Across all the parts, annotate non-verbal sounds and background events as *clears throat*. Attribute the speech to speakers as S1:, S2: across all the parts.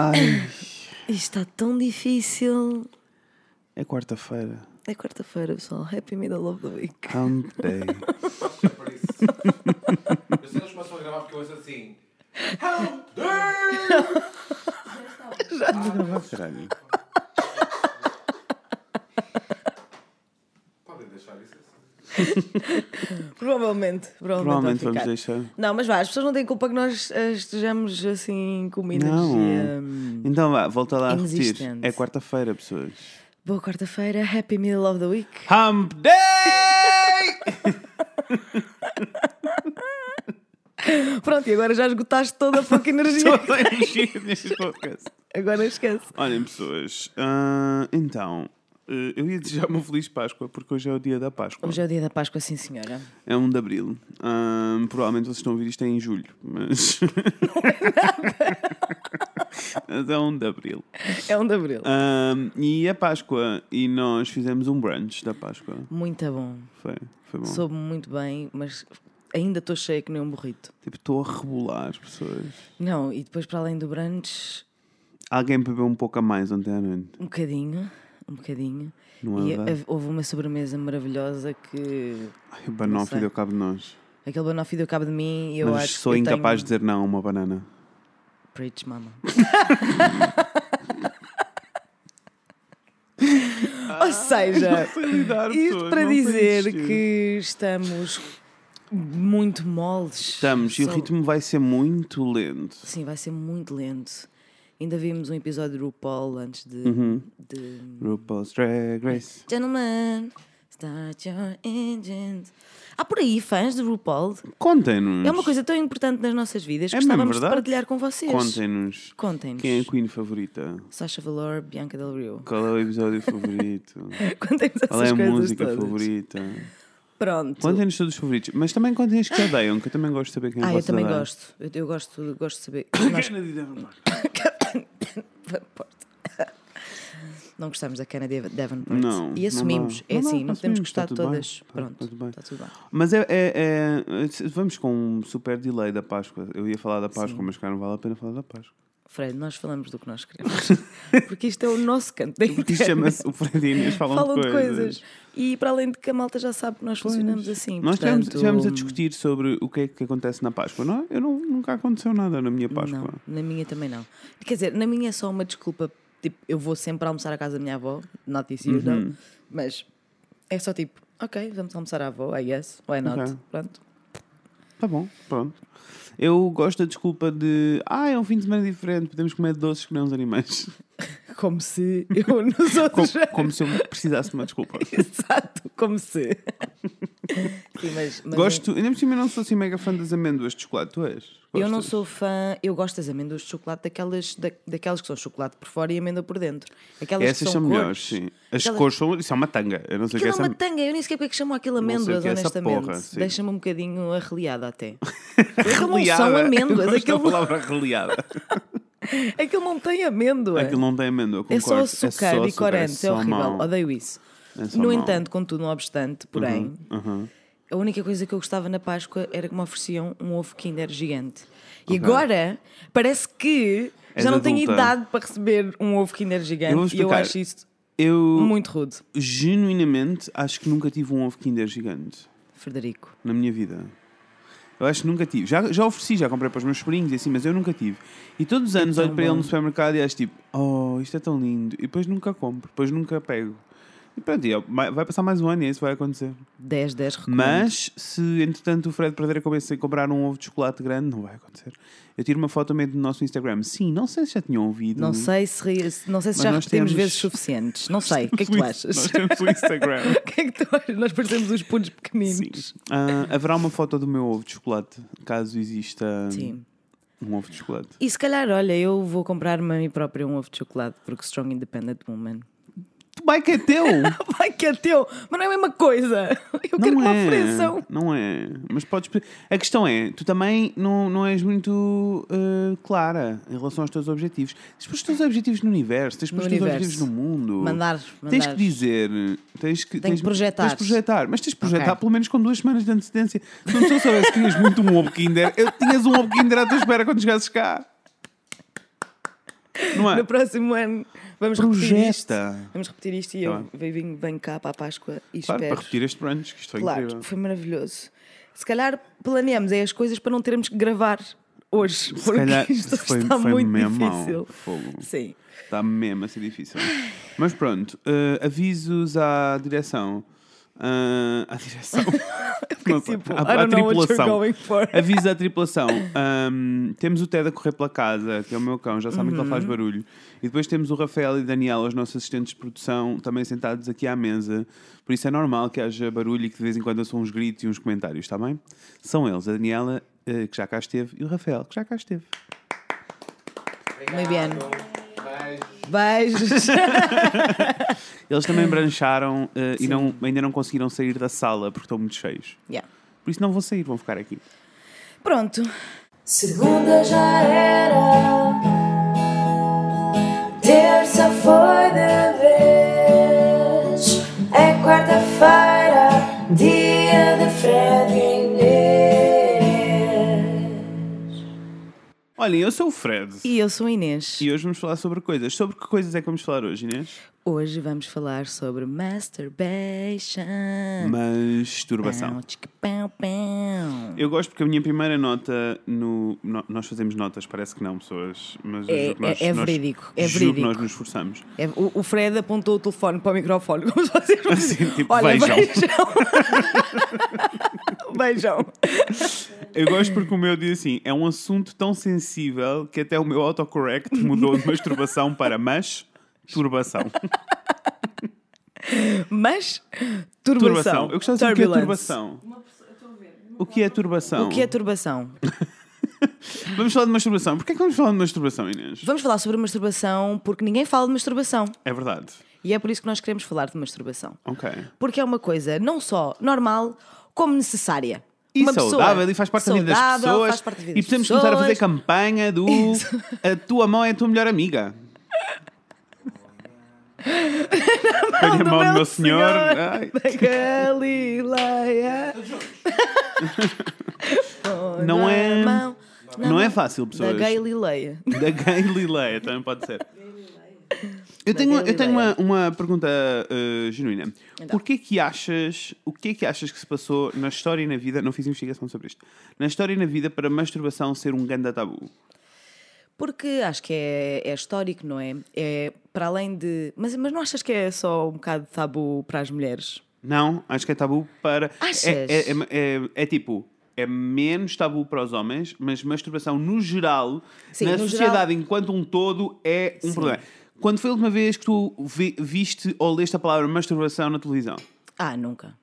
S1: Ai,
S2: Isto está tão difícil.
S1: é quarta-feira.
S2: É quarta-feira, pessoal. Happy middle of the week.
S1: Hump *laughs* day.
S3: Eu sei que eles começam a gravar porque eu ouço assim. Help!
S1: Vou gravar, caralho.
S3: Podem deixar isso assim. *laughs*
S2: Provavelmente. Provavelmente,
S1: Provavelmente vamos deixar.
S2: Não, mas vá, as pessoas não têm culpa que nós eh, estejamos assim com uma energia. hum,
S1: Então vá, volta lá a repetir. É quarta-feira, pessoas.
S2: Boa quarta-feira, happy middle of the week.
S1: Hump day! *laughs*
S2: Pronto, e agora já esgotaste toda a pouca *laughs* energia.
S1: Toda a energia neste podcast.
S2: agora esquece.
S1: Olhem, pessoas. ah, então, eh, eu ia desejar uma feliz Páscoa, porque hoje é o dia da Páscoa.
S2: Hoje é o dia da Páscoa, sim senhora.
S1: É 1 de Abril. Ah, provavelmente vocês estão a ouvir isto em julho, mas. *laughs* mas é 1 de Abril.
S2: É 1 de Abril.
S1: Ah, e é Páscoa. E nós fizemos um brunch da Páscoa.
S2: Muito bom.
S1: Foi, foi bom.
S2: Soube muito bem, mas ainda estou cheia que nem um burrito.
S1: Tipo, estou a rebolar, pessoas.
S2: Não, e depois para além do brunch,
S1: Alguém bebeu um pouco a mais ontem à noite.
S2: um bocadinho, um bocadinho.
S1: Não
S2: e houve uma sobremesa maravilhosa que
S1: Ai, o banoffee deu cabo de nós.
S2: aquele banoffee deu cabo de mim e eu
S1: Mas
S2: acho
S1: sou
S2: que
S1: incapaz de
S2: tenho...
S1: dizer não a uma banana.
S2: Preach, mama. *laughs* Ou seja, isto para dizer que estamos muito moles.
S1: Estamos, e o ritmo vai ser muito lento.
S2: Sim, vai ser muito lento. Ainda vimos um episódio do RuPaul antes de.
S1: Uhum.
S2: de...
S1: RuPaul's Drag Race.
S2: Gentlemen, start your engines. Há por aí fãs de RuPaul.
S1: Contem-nos.
S2: É uma coisa tão importante nas nossas vidas que
S1: É mesmo
S2: gostávamos de partilhar com vocês.
S1: Contem-nos.
S2: Contem-nos.
S1: Quem é a Queen favorita?
S2: Sasha Valor, Bianca Del Rio.
S1: Qual é o episódio *laughs* favorito?
S2: Contem-nos
S1: Qual é a música
S2: todas.
S1: favorita?
S2: Pronto.
S1: Contem-nos todos os favoritos. Mas também contem os que odeiam, que eu também gosto de saber quem é
S2: Ah, eu também
S1: odeiam.
S2: gosto. Eu, eu gosto, gosto de saber. *coughs* Nós *laughs*
S1: Davenport.
S2: Não gostamos da Kennedy Davenport.
S1: Não,
S2: E
S1: não
S2: assumimos. é
S1: Não dá,
S2: assim, não podemos
S1: assumimos,
S2: gostar de
S1: bem.
S2: todas.
S1: Está-
S2: Pronto,
S1: está tudo bem.
S2: tudo bem.
S1: Mas é, é- é- Vamos com um super delay da Páscoa. Eu ia falar da Páscoa,
S2: Sim.
S1: mas cá não vale a pena falar da Páscoa.
S2: Fred, nós falamos do que nós queremos. *laughs* Porque isto é o nosso canto da
S1: Porque
S2: internet.
S1: chama-se o Fred e Inês falam,
S2: Falam
S1: de coisas.
S2: E para além de que a malta já sabe que nós funcionamos assim.
S1: Nós
S2: portanto,
S1: estivemos, a discutir sobre o que é que acontece na Páscoa, não é? Eu não, nunca aconteceu nada na minha Páscoa.
S2: Não, na minha também não. Quer dizer, na minha é só uma desculpa. Tipo, eu vou sempre almoçar à casa da minha avó, not this year,
S1: Uhum.
S2: não. Mas é só tipo, ok, vamos almoçar à avó, I guess, why not?
S1: Ok.
S2: Pronto.
S1: Tá bom, pronto. Eu gosto da desculpa de ah, é um fim de semana diferente, podemos comer doces que não os animais. *laughs*
S2: Como se eu *laughs* nos
S1: Como,
S2: outros.
S1: como se eu precisasse de uma desculpa. *laughs*
S2: Exato, como se. Sim, mas, mas
S1: Gosto, ainda por cima eu não sou assim mega fã das amêndoas de chocolate, tu és?
S2: Eu não
S1: Gostas?
S2: sou fã, eu gosto das amêndoas de chocolate, daquelas, da, daquelas que são chocolate por fora e amêndoa por dentro. Aquelas
S1: Essas são,
S2: são,
S1: melhores, sim. As
S2: Aquelas-
S1: cores são. Isso é uma tanga. Eu não sei o que
S2: Aquilo
S1: é
S2: é uma tanga, eu nem sei porque é que chamam aquilo amêndoas,
S1: é
S2: honestamente. Deixa-me um bocadinho arreliada até. *laughs* Aquilo não são amêndoas, aquilo,
S1: palavra reliada.
S2: Aquilo não tem amêndoa.
S1: Aquilo não tem amêndoa,
S2: é só
S1: concordo.
S2: açúcar
S1: só
S2: e corante, é
S1: só
S2: horrível,
S1: mau.
S2: odeio isso.
S1: É só
S2: No
S1: mau.
S2: entanto, contudo, não obstante, porém,
S1: Uhum.
S2: a única coisa que eu gostava na Páscoa era que me ofereciam um ovo Kinder gigante. E agora parece que
S1: És
S2: já não tenho idade para receber um ovo Kinder
S1: Eu
S2: gigante e eu acho isso
S1: Eu
S2: muito rude.
S1: genuinamente acho que nunca tive um ovo Kinder gigante
S2: Frederico.
S1: na minha vida. Eu acho que nunca tive. Já, já ofereci, já comprei para os meus sobrinhos e assim, mas eu nunca tive. E todos os anos
S2: tão
S1: olho para ele no supermercado e acho tipo, oh, isto é tão lindo. E depois nunca compro, depois nunca pego. E pronto, e vai passar mais um ano e isso vai acontecer.
S2: 10, 10 recomendo.
S1: Mas se entretanto o Fred perder a cabeça e comprar um ovo de chocolate grande, não vai acontecer. Eu tiro uma foto mesmo no nosso Instagram. Sim, não sei se já tinham ouvido.
S2: Não sei se, não sei se já repetimos
S1: temos-
S2: vezes suficientes. Não *laughs* sei. O que é que tu achas?
S1: Nós temos o Instagram. *laughs*
S2: O que é que tu achas? Nós parecemos os punhos pequeninos.
S1: Ah, haverá uma foto do meu ovo de chocolate, caso exista
S2: Sim.
S1: um ovo de chocolate.
S2: E se calhar, olha, eu vou comprar-me a mim própria um ovo de chocolate, porque Strong Independent Woman.
S1: Vai que é teu! *laughs*
S2: Vai que é teu, mas não é a mesma coisa. Eu quero que me
S1: é,
S2: ofereçam.
S1: não é. Mas podes. A questão é, tu também não, não és muito ah, clara em relação aos teus objetivos. Tens os teus objetivos no universo, tens os teus objetivos no mundo.
S2: Mandar, mandar.
S1: Tens que dizer, tens que,
S2: Tenho que projetar.
S1: Tens que projetar, mas tens que projetar
S2: Ok.
S1: pelo menos com duas semanas de antecedência. Se pessoa soubesse que querias muito um ovo Kinder, eu tinhas um ovo Kinder à tua espera quando chegasses cá. Não é?
S2: No próximo ano vamos repetir isto. Vamos repetir isto e
S1: Tá
S2: eu venho, venho cá para a Páscoa e
S1: Claro,
S2: espero.
S1: para repetir este brunch, que isto foi
S2: Claro,
S1: incrível.
S2: foi maravilhoso. Se calhar planeamos é as coisas para não termos que gravar hoje,
S1: Se
S2: porque
S1: calhar
S2: isto
S1: foi,
S2: está
S1: foi
S2: muito
S1: mesmo
S2: difícil.
S1: Fogo.
S2: Sim.
S1: Está mesmo a ser difícil. Mas pronto, eh, avisos à direção. Ah, à direção. *laughs* Não
S2: tipo,
S1: à,
S2: I
S1: à
S2: don't know what you're
S1: tripulação.
S2: going for.
S1: Aviso à tripulação. Ahm, temos o Ted a correr pela casa, que é o meu cão, já sabem que ele
S2: Uhum.
S1: faz barulho. E depois temos o Rafael e o Daniel, os nossos assistentes de produção, também sentados aqui à mesa. Por isso é normal que haja barulho e que de vez em quando são uns gritos e uns comentários, está bem? São eles, a Daniela, eh, que já cá esteve, e o Rafael, que já cá esteve.
S2: Muy bien.
S3: Beijo.
S2: Beijos. *laughs*
S1: Eles também brancharam eh, e não, ainda não conseguiram sair da sala porque estão muito cheios.
S2: Yeah.
S1: Por isso não vão sair, vão ficar aqui.
S2: Pronto.
S4: Segunda já era, terça foi de vez, é quarta-feira, dia
S1: Olhem, eu sou o Fred.
S2: E eu sou a Inês.
S1: E hoje vamos falar sobre coisas. Sobre que coisas é que vamos falar hoje, Inês?
S2: Hoje vamos falar sobre masturbation.
S1: Masturbação.
S2: Pão, pão, pão.
S1: Eu gosto porque a minha primeira nota no. no- nós fazemos notas, parece que não, pessoas. Mas
S2: É-
S1: nós,
S2: é- é
S1: nós-
S2: verídico, é
S1: juro
S2: verídico.
S1: que nós nos esforçamos.
S2: É, o, o Fred apontou o telefone para o microfone, como se vocês *laughs*
S1: Assim, tipo,
S2: Olha,
S1: vejam.
S2: beijão. *laughs* *laughs* beijão.
S1: Eu gosto porque o meu diz assim: é um assunto tão sensível que até o meu autocorrect mudou de masturbação para masturbação.
S2: Mas,
S1: Turbação.
S2: turbação.
S1: Eu gostava de saber o que é
S2: Turbulence.
S1: turbação. O que é turbação?
S2: O que é turbação? *laughs*
S1: Vamos falar de masturbação. Porquê é que vamos falar de masturbação, Inês?
S2: Vamos falar sobre masturbação porque ninguém fala de masturbação.
S1: É verdade.
S2: E é por isso que nós queremos falar de masturbação.
S1: Ok.
S2: Porque é uma coisa não só normal, como necessária.
S1: E
S2: uma
S1: saudável
S2: pessoa
S1: e faz parte da vida das
S2: saudável,
S1: pessoas.
S2: da vida
S1: e precisamos começar a fazer campanha do A tua mão é a tua melhor amiga. *laughs* Põe a mão no meu senhor. Ai,
S2: Da Galileia. *laughs*
S1: Não é-
S2: mão, na
S1: Não é fácil,
S2: Da
S1: pessoas.
S2: Galileia.
S1: Da Galileia, também pode ser. Eu tenho, eu tenho uma, uma pergunta uh, genuína.
S2: Então.
S1: Porquê que achas, o que é que achas que se passou na história e na vida, não fiz investigação sobre isto, na história e na vida para a masturbação ser um ganda tabu?
S2: Porque acho que é, é histórico, não é? É para além de. Mas, mas não achas que é só um bocado tabu para as mulheres?
S1: Não, acho que é tabu para.
S2: Achas?
S1: É, é, é, é- é tipo. É menos tabu para os homens, mas masturbação no geral,
S2: Sim,
S1: na
S2: no
S1: sociedade
S2: geral-
S1: enquanto um todo, é um
S2: Sim.
S1: problema. Quando foi a última vez que tu vi- viste ou leste a palavra masturbação na televisão?
S2: Ah, nunca.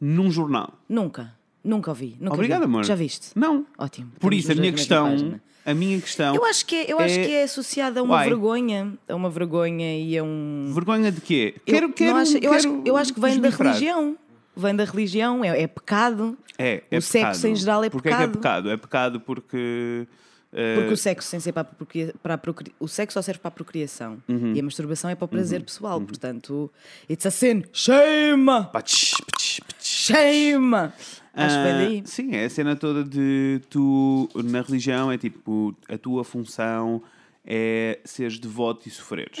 S1: Num jornal?
S2: Nunca. Nunca ouvi. Nunca
S1: Obrigado,
S2: vi.
S1: amor.
S2: Já viste?
S1: Não.
S2: Ótimo.
S1: Por
S2: Estamos
S1: isso, a minha
S2: dois na mesma
S1: questão,
S2: página.
S1: a minha questão.
S2: Eu acho que é, eu acho que é associada a uma vergonha. A uma vergonha e a um.
S1: Vergonha de quê?
S2: Eu, não
S1: quero,
S2: acho- eu, acho, eu acho que vem da religião. Vem da religião, é, é pecado.
S1: É, é
S2: O sexo
S1: pecado.
S2: em geral é
S1: Porquê é que é
S2: pecado.
S1: pecado? É pecado porque.
S2: Porque o sexo sem ser para a, procria- o sexo só serve para a procriação
S1: Uhum.
S2: e a masturbação é para o prazer pessoal. Portanto, it's a sin. Shame!
S1: pach, pach.
S2: Shame! Acho que
S1: Ah,
S2: daí.
S1: Sim, é a cena toda de tu, na religião, é tipo, a tua função é seres devoto e sofreres.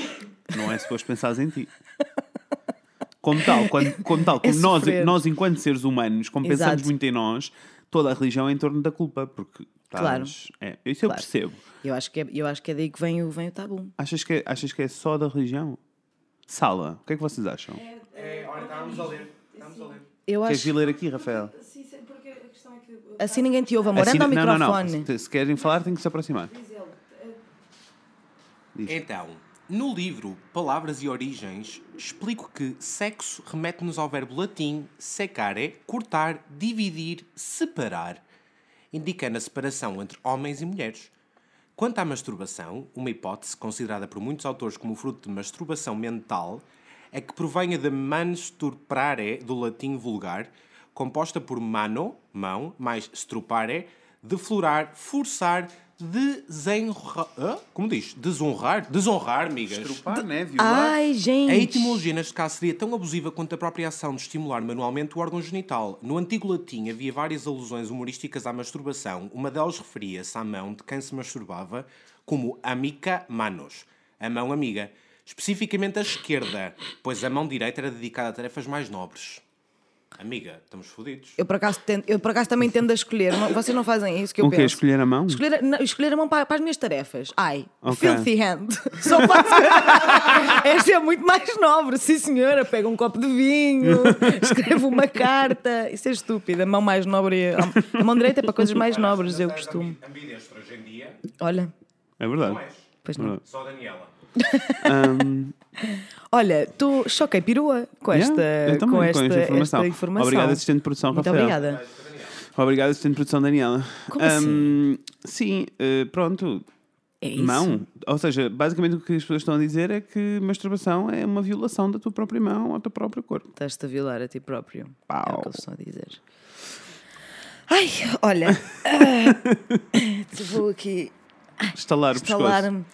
S1: Não é suposto pensares em ti. Como tal, quando, como tal, como nós,
S2: sofrer.
S1: nós, enquanto seres humanos, como pensamos
S2: Exato.
S1: muito em nós, toda a religião é em torno da culpa, porque
S2: Claro.
S1: estás- é, isso eu
S2: Claro.
S1: percebo.
S2: Eu acho, que é, eu acho que é daí que vem o, vem o tabu.
S1: Achas que, é, achas que é só da religião? Sala, o que é que vocês acham?
S3: É, olha, estávamos a ler. Estávamos a ler.
S2: Eu
S1: Queres
S2: acho
S1: vir ler aqui, Rafael?
S2: assim ninguém te ouve, amor.
S1: Assim-
S2: Anda ao
S1: não, não,
S2: microfone.
S1: não. Se, se querem falar, tem que se aproximar.
S3: Então, no livro Palavras e Origens, explico que sexo remete-nos ao verbo latim secare, cortar, dividir, separar, indicando a separação entre homens e mulheres. Quanto à masturbação, uma hipótese considerada por muitos autores como fruto de masturbação mental é que provenha de mansturprare, do latim vulgar, composta por mano, mão, mais strupare, deflorar, forçar, desenhar... Hã? Como diz? Desonrar? Desonrar, amigas.
S1: Estrupar, né? Violar.
S2: Ai, gente.
S3: A etimologia neste caso seria tão abusiva quanto a própria ação de estimular manualmente o órgão genital. No antigo latim havia várias alusões humorísticas à masturbação. Uma delas referia-se à mão de quem se masturbava como amica manos. a mão amiga. Especificamente a esquerda, pois a mão direita era dedicada a tarefas mais nobres. Amiga, estamos fodidos.
S2: Eu por acaso, eu por acaso também tendo a escolher. Não- Vocês não fazem isso que eu
S1: O quê?
S2: penso.
S1: Escolher a mão?
S2: Escolher, a- não, escolher a mão para, para as minhas tarefas. Ai,
S1: Ok.
S2: filthy hand. *laughs* Só faço. *laughs* Esta é muito mais nobre. Sim, senhora. Pega um copo de vinho, *laughs* escreve uma carta. Isso é estúpido. A mão mais nobre. é- A mão direita é para coisas mais nobres, eu costumo.
S3: Ambidestro hoje em dia,
S2: Olha,
S1: É verdade.
S3: não és.
S2: pois não.
S3: Só a Daniela.
S1: Ahm,
S2: Olha, tu choquei perua com esta,
S1: yeah, eu também,
S2: com esta,
S1: informação.
S2: esta informação.
S1: Obrigado, assistente de produção,
S2: Muito
S1: Rafael.
S2: obrigada.
S1: Obrigado, assistente de produção, Daniela.
S2: Como
S1: Ahm, Sim, eh, pronto.
S2: É isso.
S1: Mão. Ou seja, basicamente o que as pessoas estão a dizer é que masturbação é uma violação da tua própria mão ao teu próprio corpo.
S2: Estás-te a violar a ti próprio. É o
S1: Pau.
S2: que eles estão a dizer. Ai, olha. ah, *laughs* vou aqui
S1: Estalar o pescoço.
S2: instalar-me.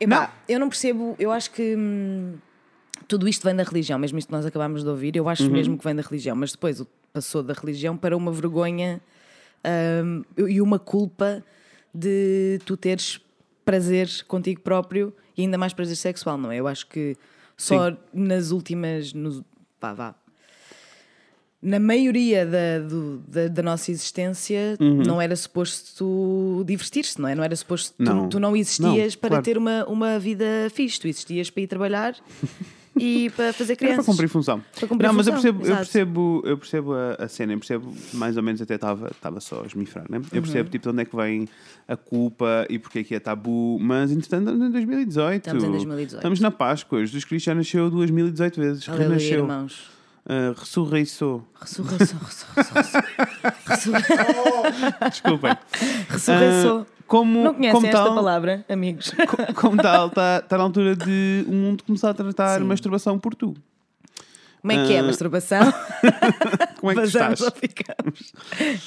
S2: Epá, eu não percebo, eu acho que hum, tudo isto vem da religião, mesmo isto que nós acabámos de ouvir, eu acho
S1: Uhum.
S2: mesmo que vem da religião, mas depois passou da religião para uma vergonha hum, e uma culpa de tu teres prazer contigo próprio e ainda mais prazer sexual, não é? Eu acho que só nas últimas. Nos, pá, vá. Na maioria da, do- da, da nossa existência não era suposto tu divertir-se, não é? Não era suposto tu
S1: Não.
S2: tu, não existias
S1: Não,
S2: para
S1: claro.
S2: ter uma, uma vida fixe, tu existias para ir trabalhar *laughs* e para fazer
S1: Era
S2: crianças.
S1: para cumprir função.
S2: Para cumprir
S1: não, mas eu
S2: função,
S1: percebo, eu percebo, eu percebo a, a cena, eu percebo mais ou menos até estava estava só a esmifrar, né? Eu
S2: Uhum.
S1: percebo tipo de onde é que vem a culpa e porque é que é tabu, mas entretanto estamos em 2018.
S2: Estamos em 2018.
S1: Estamos na Páscoa, Jesus Cristo já nasceu 2018 vezes,
S2: Aleluia,
S1: renasceu,
S2: irmãos.
S1: Uh, ressurreiçou.
S2: Ressurreição, ressurreição.
S1: Desculpem.
S2: Ressurreição.
S1: Ah, como,
S2: Não conhecem
S1: como
S2: esta
S1: tal,
S2: palavra, amigos?
S1: co- Como tal, está tá na altura de o mundo começar a tratar
S2: Sim.
S1: masturbação por tu.
S2: Como é que é a
S1: Ah,
S2: masturbação? *laughs*
S1: Como é que
S2: Vazamos
S1: estás?
S2: ficamos?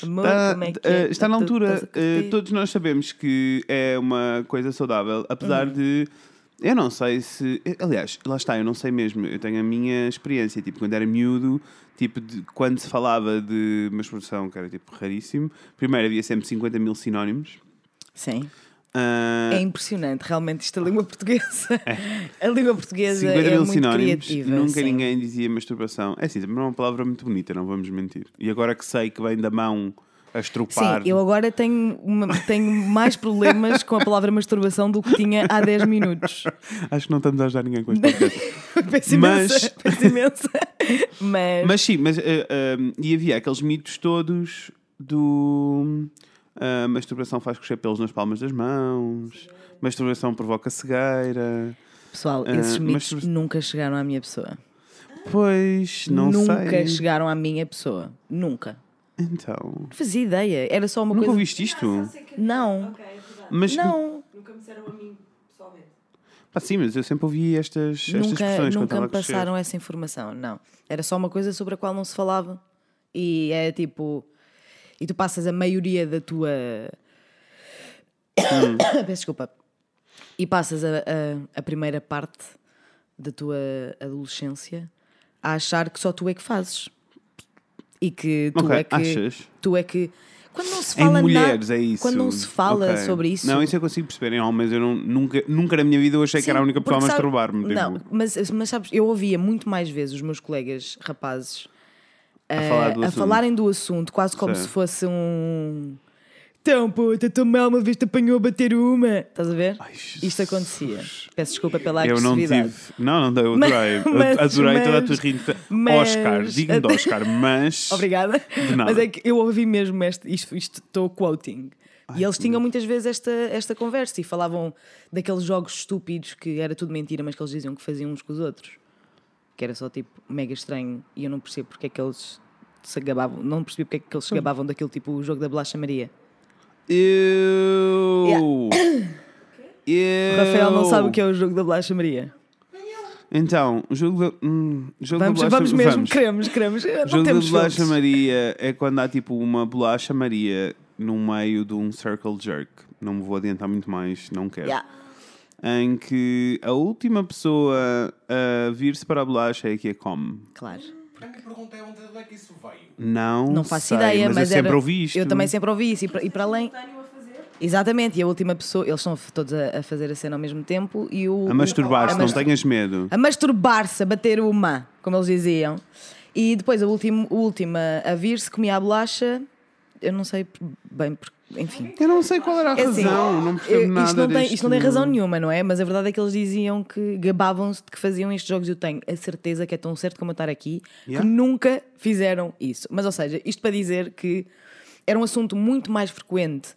S2: Amor,
S1: Está,
S2: como é que é?
S1: está na
S2: Tu
S1: altura, todos nós sabemos que é uma coisa saudável, apesar
S2: Uhum.
S1: de. Eu não sei se. Aliás, lá está, eu não sei mesmo. Eu tenho a minha experiência. Tipo, quando era miúdo, tipo, de, quando se falava de masturbação, que era tipo raríssimo, primeiro havia sempre 50 mil sinónimos.
S2: Sim.
S1: Ah,
S2: É impressionante, realmente, isto a língua portuguesa. *laughs* A língua portuguesa
S1: 50
S2: é
S1: mil
S2: muito
S1: sinónimos,
S2: criativa.
S1: nunca
S2: sim.
S1: ninguém dizia masturbação. É assim, também é uma palavra muito bonita, não vamos mentir. E agora que sei que vem da mão a
S2: Sim,
S1: estrupar.
S2: eu agora tenho, uma- tenho mais problemas com a palavra masturbação do que tinha há 10 minutos. *laughs*
S1: Acho que não estamos a ajudar ninguém com este podcast. *laughs*
S2: Peço
S1: Mas-
S2: imensa. Peço imensa. Mas,
S1: Mas sim, mas, eh, eh, e havia aqueles mitos todos do a masturbação faz crescer pelos nas palmas das mãos, masturbação provoca cegueira.
S2: pessoal, esses mitos
S1: masturba-
S2: nunca chegaram à minha pessoa.
S1: Pois, não
S2: nunca
S1: sei.
S2: chegaram à minha pessoa. Nunca.
S1: Então,
S2: Não fazia ideia. Era só uma
S1: nunca
S2: coisa.
S1: ouviste isto?
S2: Não,
S1: Mas,
S2: não.
S4: Nunca me disseram a mim, pessoalmente.
S1: pá, sim, mas eu sempre ouvi estas, estas
S2: Nunca,
S1: expressões quando
S2: nunca me passaram essa informação, não. Era só uma coisa sobre a qual não se falava. E é tipo. E tu passas a maioria da tua.
S1: Hum. *coughs*
S2: Peço desculpa. E passas a, a, a primeira parte da tua adolescência a achar que só tu é que fazes. E que tu
S1: Ok,
S2: é que.
S1: achas?
S2: Tu é que. Quando não se
S1: Em
S2: fala
S1: mulheres
S2: na-
S1: é isso.
S2: Quando não se fala
S1: Ok.
S2: sobre isso.
S1: Não, isso eu consigo perceber. Em homens, eu não, nunca, nunca na minha vida eu achei que era a
S2: Sim,
S1: única pessoa a masturbar-me.
S2: Não,
S1: tipo,
S2: mas, mas sabes, eu ouvia muito mais vezes os meus colegas rapazes
S1: a
S2: eh,
S1: falar do
S2: a falarem do assunto, quase como
S1: Sim.
S2: se fosse um. Então, puta, tua mãe uma vez te apanhou a bater uma. Estás a ver?
S1: Ai.
S2: Isto acontecia. Peço desculpa pela
S1: Eu não tive. Não, não, eu
S2: Mas-
S1: adorei.
S2: Mas-
S1: adorei toda a tua
S2: mas- mas-
S1: Oscar, digno de Oscar, mas. *laughs*
S2: Obrigada. Mas é que eu ouvi mesmo este, isto, estou quoting. e eles tinham muitas vezes esta, esta conversa e falavam daqueles jogos estúpidos que era tudo mentira, mas que eles diziam que faziam uns com os outros. Que era só tipo mega estranho e eu não percebo porque é que eles se gabavam, não percebi porque é que eles se gabavam daquele tipo o jogo da bolacha Maria.
S1: Eu. Eu. *coughs*
S2: O Rafael não sabe o que é o jogo da bolacha Maria.
S1: Então, o jogo da. Hum, jogo
S2: Vamos,
S1: da bolacha,
S2: vamos mesmo, queremos, queremos. Não
S1: jogo da
S2: temos
S1: bolacha. Maria é quando há tipo uma bolacha Maria no meio de um circle jerk. Não me vou adiantar muito mais, não quero.
S2: Yeah.
S1: Em que a última pessoa a vir-se para a bolacha é que a come.
S2: Claro.
S3: A minha pergunta é onde é que isso veio?
S1: Não,
S2: Não faço
S1: sei,
S2: ideia,
S1: mas,
S2: mas,
S1: eu sempre
S2: era-
S1: ouvi isto.
S2: Eu também sempre ouvi isso. E para, e para além.
S4: Fazer.
S2: Exatamente, e a última pessoa, eles estão todos a, a fazer a cena ao mesmo tempo e o.
S1: A masturbar-se, não
S2: mastur-
S1: tenhas medo.
S2: a masturbar-se, a bater uma, como eles diziam. E depois a última, a última a vir-se comia a bolacha, eu não sei bem, porque, enfim.
S1: Eu não sei qual era a
S2: É assim,
S1: razão, não percebo
S2: eu-
S1: nada
S2: isto, não tem,
S1: deste-
S2: isto não tem razão nenhuma, não é? Mas a verdade é que eles diziam que gabavam-se de que faziam estes jogos. Eu tenho a certeza que é tão certo como eu estar aqui
S1: Yeah.
S2: que nunca fizeram isso. Mas, ou seja, isto para dizer que era um assunto muito mais frequente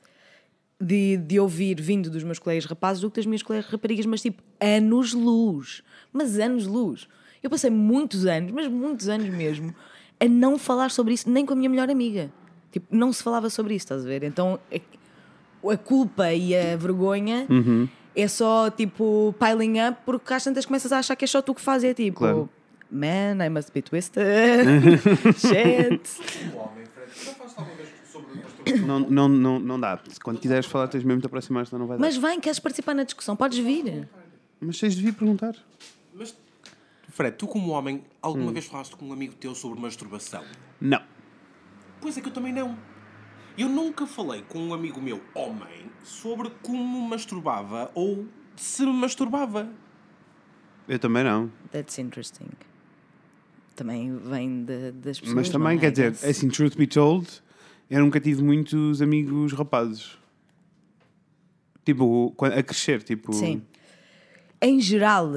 S2: de, de ouvir vindo dos meus colegas rapazes do que das minhas colegas raparigas, mas tipo anos-luz. Mas anos-luz. Eu passei muitos anos, mas muitos anos mesmo, a não falar sobre isso, nem com a minha melhor amiga. Tipo, não se falava sobre isso, estás a ver? Então é- a culpa e a vergonha
S1: Uhum.
S2: é só tipo piling up, porque às tantas começas a achar que é só tu que fazes. É tipo,
S1: Claro.
S2: man, I must be twisted. *laughs* Shit.
S3: O homem, Fred, já falaste alguma vez sobre masturbação?
S1: Não, não, não, não dá. Quando quiseres falar, tens mesmo de aproximar, senão não vai dar.
S2: Mas vem, queres participar na discussão? Podes vir.
S1: Mas tens de vir perguntar.
S3: Mas, Fred, tu como homem, alguma vez falaste com um amigo teu sobre masturbação?
S1: Não.
S3: Pois é que eu também não. Eu nunca falei com um amigo meu, homem, sobre como masturbava ou se masturbava.
S1: Eu também não.
S2: That's interesting. Também vem de- das pessoas.
S1: Mas também,
S2: é?
S1: quer dizer, assim, truth be told, eu nunca tive muitos amigos rapazes. Tipo, a crescer, tipo.
S2: Sim. Em geral,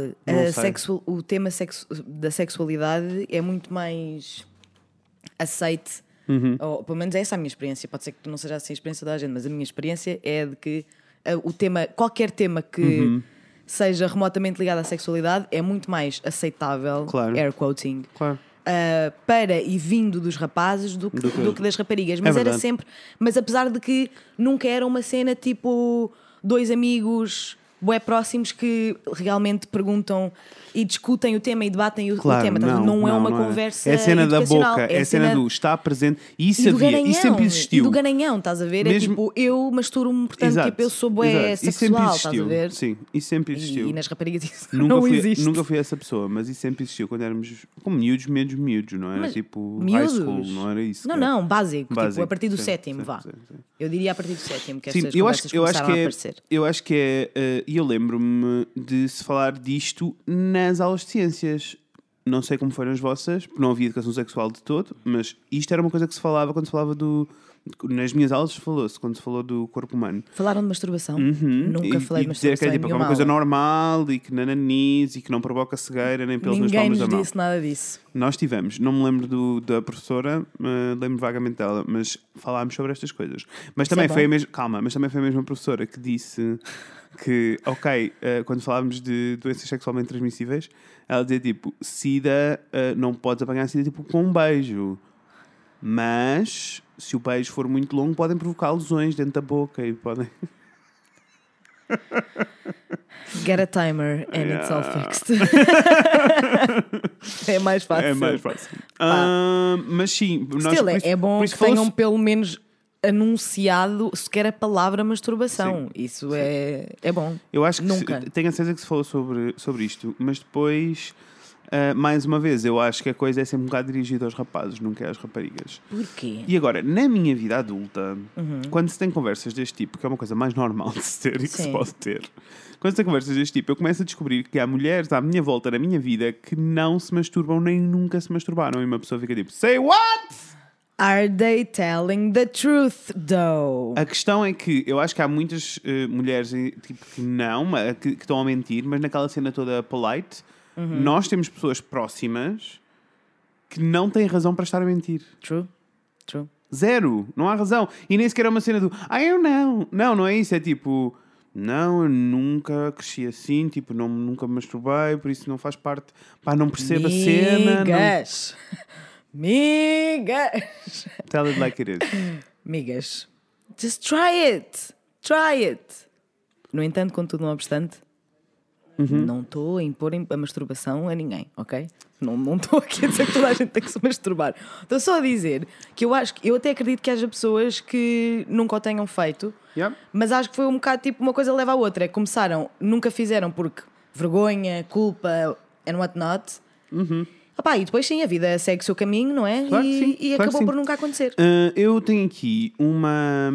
S2: sexual- o tema sexu- da sexualidade é muito mais aceite.
S1: Uhum.
S2: Ou, pelo menos essa é a minha experiência. Pode ser que não seja assim a experiência da gente, mas a minha experiência é de que ah, o tema, qualquer tema que
S1: Uhum.
S2: seja remotamente ligado à sexualidade é muito mais aceitável,
S1: Claro.
S2: air quoting,
S1: Claro.
S2: uh, para e vindo dos rapazes do que,
S1: Do que-
S2: do que das raparigas. Mas era
S1: verdade.
S2: sempre. Mas apesar de que nunca era uma cena tipo dois amigos bué próximos que realmente perguntam e discutem o tema e debatem o, o
S1: Claro,
S2: tema. Portanto,
S1: não,
S2: não, é
S1: não,
S2: uma
S1: não
S2: conversa.
S1: É a cena da boca, é a cena do está presente. E isso
S2: e
S1: havia, isso sempre
S2: E
S1: existiu.
S2: do garanhão, estás a ver?
S1: Mesmo-
S2: É tipo, eu masturo-me, portanto,
S1: Exato,
S2: tipo, eu sou bué
S1: exato.
S2: Sexual, estás a ver?
S1: Sim, isso sempre existiu.
S2: E, e nas raparigas isso
S1: Nunca,
S2: não
S1: fui,
S2: existe.
S1: nunca fui essa pessoa, mas isso sempre existiu quando éramos como miúdos, miúdos, miúdos, não era
S2: Mas
S1: tipo
S2: miúdos?
S1: high school, não era isso?
S2: Não,
S1: cara.
S2: não, básico, Tipo,
S1: Básico,
S2: a partir do
S1: sim,
S2: sétimo,
S1: sim,
S2: vá.
S1: sim.
S2: Eu diria a partir do sétimo que
S1: Sim,
S2: estas
S1: eu acho, eu acho que
S2: a
S1: é,
S2: aparecer.
S1: eu acho que é, eh, e eu lembro-me de se falar disto nas aulas de ciências. Não sei como foram as vossas, porque não havia educação sexual de todo, mas isto era uma coisa que se falava quando se falava do. Nas minhas aulas falou-se, quando se falou do corpo humano.
S2: Falaram de masturbação?
S1: Uhum.
S2: Nunca
S1: e,
S2: falei de
S1: dizer
S2: masturbação
S1: que é, tipo, é uma coisa
S2: aula.
S1: normal e que nananis e que não provoca cegueira nem pelos nas
S2: Ninguém
S1: palmas
S2: nos
S1: da mão.
S2: disse nada disso.
S1: Nós tivemos, não me lembro do- da professora, eh, lembro vagamente dela, mas falámos sobre estas coisas. Mas também
S2: é
S1: foi a mesma, calma, mas também foi a mesma professora que disse que, ok, eh, quando falávamos de doenças sexualmente transmissíveis, ela dizia tipo, SIDA, eh, não podes apanhar SIDA tipo com um beijo. Mas se o beijo for muito longo, podem provocar lesões dentro da boca e podem. *laughs*
S2: Get a timer and it's all fixed. *laughs* é mais fácil.
S1: É mais fácil. Ah, mas sim, nós,
S2: Still, é,
S1: isso-
S2: é bom que tenham pelo menos anunciado sequer a palavra masturbação. Isso é, é bom.
S1: Eu acho que
S2: Nunca.
S1: se- tenho a certeza que se falou sobre, sobre isto, mas depois, ah, mais uma vez, eu acho que a coisa é sempre um bocado dirigida aos rapazes, nunca é às raparigas.
S2: Porquê?
S1: E agora, na minha vida adulta, quando se tem conversas deste tipo, que é uma coisa mais normal de se ter e que se pode ter, quando se tem conversas deste tipo, eu começo a descobrir que há mulheres à minha volta, na minha vida, que não se masturbam nem nunca se masturbaram. E uma pessoa fica tipo, say what?
S2: Are they telling the truth, though?
S1: A questão é que eu acho que há muitas eh, mulheres eh, tipo, que não, que, que estão a mentir, mas naquela cena toda polite,
S2: Uhum.
S1: nós temos pessoas próximas que não têm razão para estar a mentir.
S2: True. True.
S1: Zero. Não há razão. E nem sequer é uma cena do ah, eu não. Não, não é isso. É tipo, não, eu nunca cresci assim, tipo, não, nunca me masturbei, por isso não faz parte. Pá, não percebo a cena. Não...
S2: Migas. *laughs* Migas.
S1: Tell it like it is.
S2: Migas. Just try it. Try it. No entanto, contudo, não obstante,
S1: Uhum.
S2: não estou a impor a masturbação a ninguém, ok? Não estou aqui a dizer que toda a gente tem que se masturbar. Estou só a dizer que eu acho que eu até acredito que haja pessoas que nunca o tenham feito,
S1: Yep.
S2: mas acho que foi um bocado tipo uma coisa leva à outra. É que começaram, nunca fizeram porque vergonha, culpa and whatnot. Opá, e depois sim, a vida segue o seu caminho, não é?
S1: Uhum. Claro
S2: e
S1: sim,
S2: e
S1: claro
S2: acabou por nunca acontecer.
S1: Uh, eu tenho aqui uma,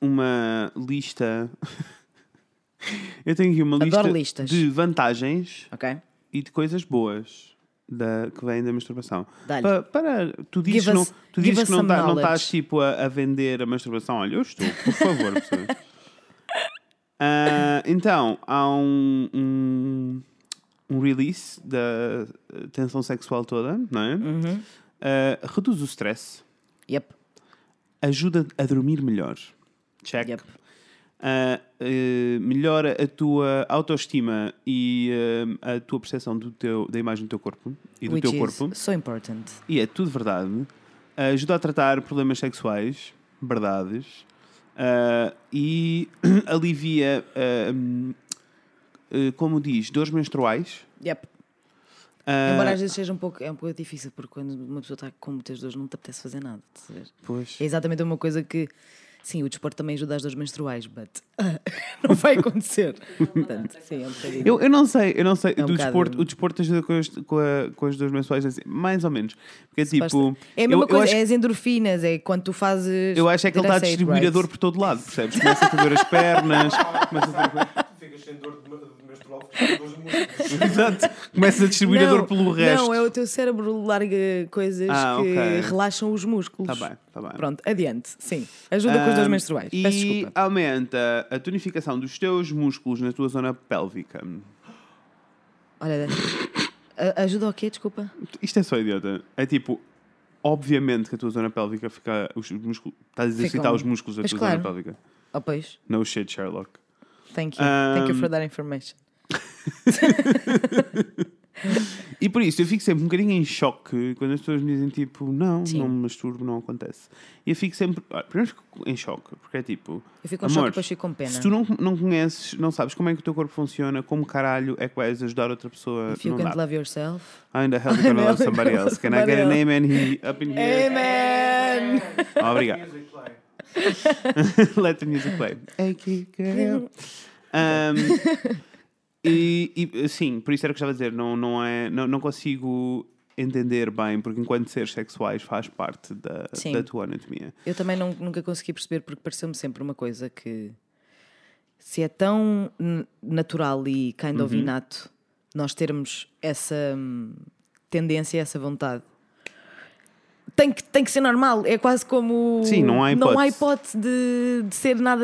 S1: uma lista. Eu tenho aqui uma
S2: Adoro
S1: lista
S2: listas.
S1: de vantagens
S2: Ok?
S1: e de coisas boas da, que vêm da masturbação.
S2: Dá-lhe.
S1: Pa- para, tu dizes,
S2: Give
S1: que não,
S2: us-
S1: tu
S2: give
S1: dizes
S2: us
S1: que não,
S2: some
S1: tá- não
S2: knowledge.
S1: estás tipo a, a vender a masturbação. Olha, eu estou, por favor. pessoas. *laughs* Ah, então, há um, um, um release da tensão sexual toda, não é?
S2: Uhum.
S1: Ah, reduz o stress,
S2: Yep.
S1: ajuda a dormir melhor. Check.
S2: Yep.
S1: Ah, eh, melhora a tua autoestima e ah, a tua percepção do teu, da imagem do teu corpo e do
S2: Which
S1: teu corpo.
S2: so important.
S1: E é tudo verdade. Ajuda a tratar problemas sexuais, verdades. Ah, e *clears throat* alivia, hum, eh, como diz, dores menstruais.
S2: Yep. Embora às vezes seja um pouco, é um pouco difícil, porque quando uma pessoa está com muitas dores não te apetece fazer nada.
S1: Pois.
S2: É exatamente uma coisa que, sim, o desporto também ajuda às dores menstruais, but *laughs* não vai acontecer. Portanto, sim, é um bocadinho.
S1: Eu, eu não sei, eu não sei.
S2: É um
S1: do
S2: bocado-
S1: desporto, o desporto ajuda com as, com, a- com as dores menstruais, assim, mais ou menos. Porque é tipo.
S2: é a mesma
S1: eu, eu
S2: coisa,
S1: acho,
S2: é as endorfinas, é quando tu fazes.
S1: eu acho é que ele está a distribuir a dor por todo lado, percebes? Começa a ter as pernas, começa a ter.
S3: Tu ficas sem dor de de. *laughs*
S1: Exato. Começa a distribuir a dor pelo resto.
S2: Não, é o teu cérebro larga coisas
S1: Ah,
S2: que
S1: ok.
S2: relaxam os músculos.
S1: Está bem, está bem.
S2: Pronto, adiante. Sim. Ajuda com as dores
S1: Ahm,
S2: menstruais.
S1: E
S2: Peço desculpa.
S1: aumenta a tonificação dos teus músculos na tua zona pélvica.
S2: Olha, *coughs* ajuda o quê? Desculpa.
S1: Isto é só idiota. É tipo, obviamente que a tua zona pélvica fica. Os músculos, estás a exercitar
S2: Ficam-
S1: os músculos da tua
S2: claro.
S1: zona pélvica.
S2: Oh, pois.
S1: No shit, Sherlock.
S2: Thank you. Thank you for that information. *laughs*
S1: E por isso eu fico sempre um bocadinho em choque quando as pessoas me dizem tipo, não,
S2: Sim.
S1: não me masturbo, não acontece. E eu fico sempre, ah, primeiro fico em choque, porque é tipo,
S2: Eu fico
S1: amor,
S2: choque depois fico com pena.
S1: se tu não, não conheces, não sabes como é que o teu corpo funciona, como caralho é que vais ajudar outra pessoa,
S2: If you
S1: não
S2: can't
S1: dá.
S2: love yourself.
S1: How in the hell you gonna love *laughs* somebody else? Can I get an amen he, up in here?
S2: Amen!
S1: Oh, obrigado. *laughs* Let the music play. Hey, girl. Um, e, e, sim, por isso era o que eu estava a dizer, não, não, é, não, não consigo entender bem, porque enquanto seres sexuais faz parte da,
S2: Sim.
S1: da tua anatomia.
S2: Eu também não- nunca consegui perceber porque pareceu-me sempre uma coisa que se é tão natural e kind
S1: Uhum.
S2: of inato nós termos essa hum, tendência, essa vontade. Tem que, tem que ser normal, é quase como.
S1: Sim, não há
S2: Não há
S1: hipótese.
S2: hipótese de, de ser nada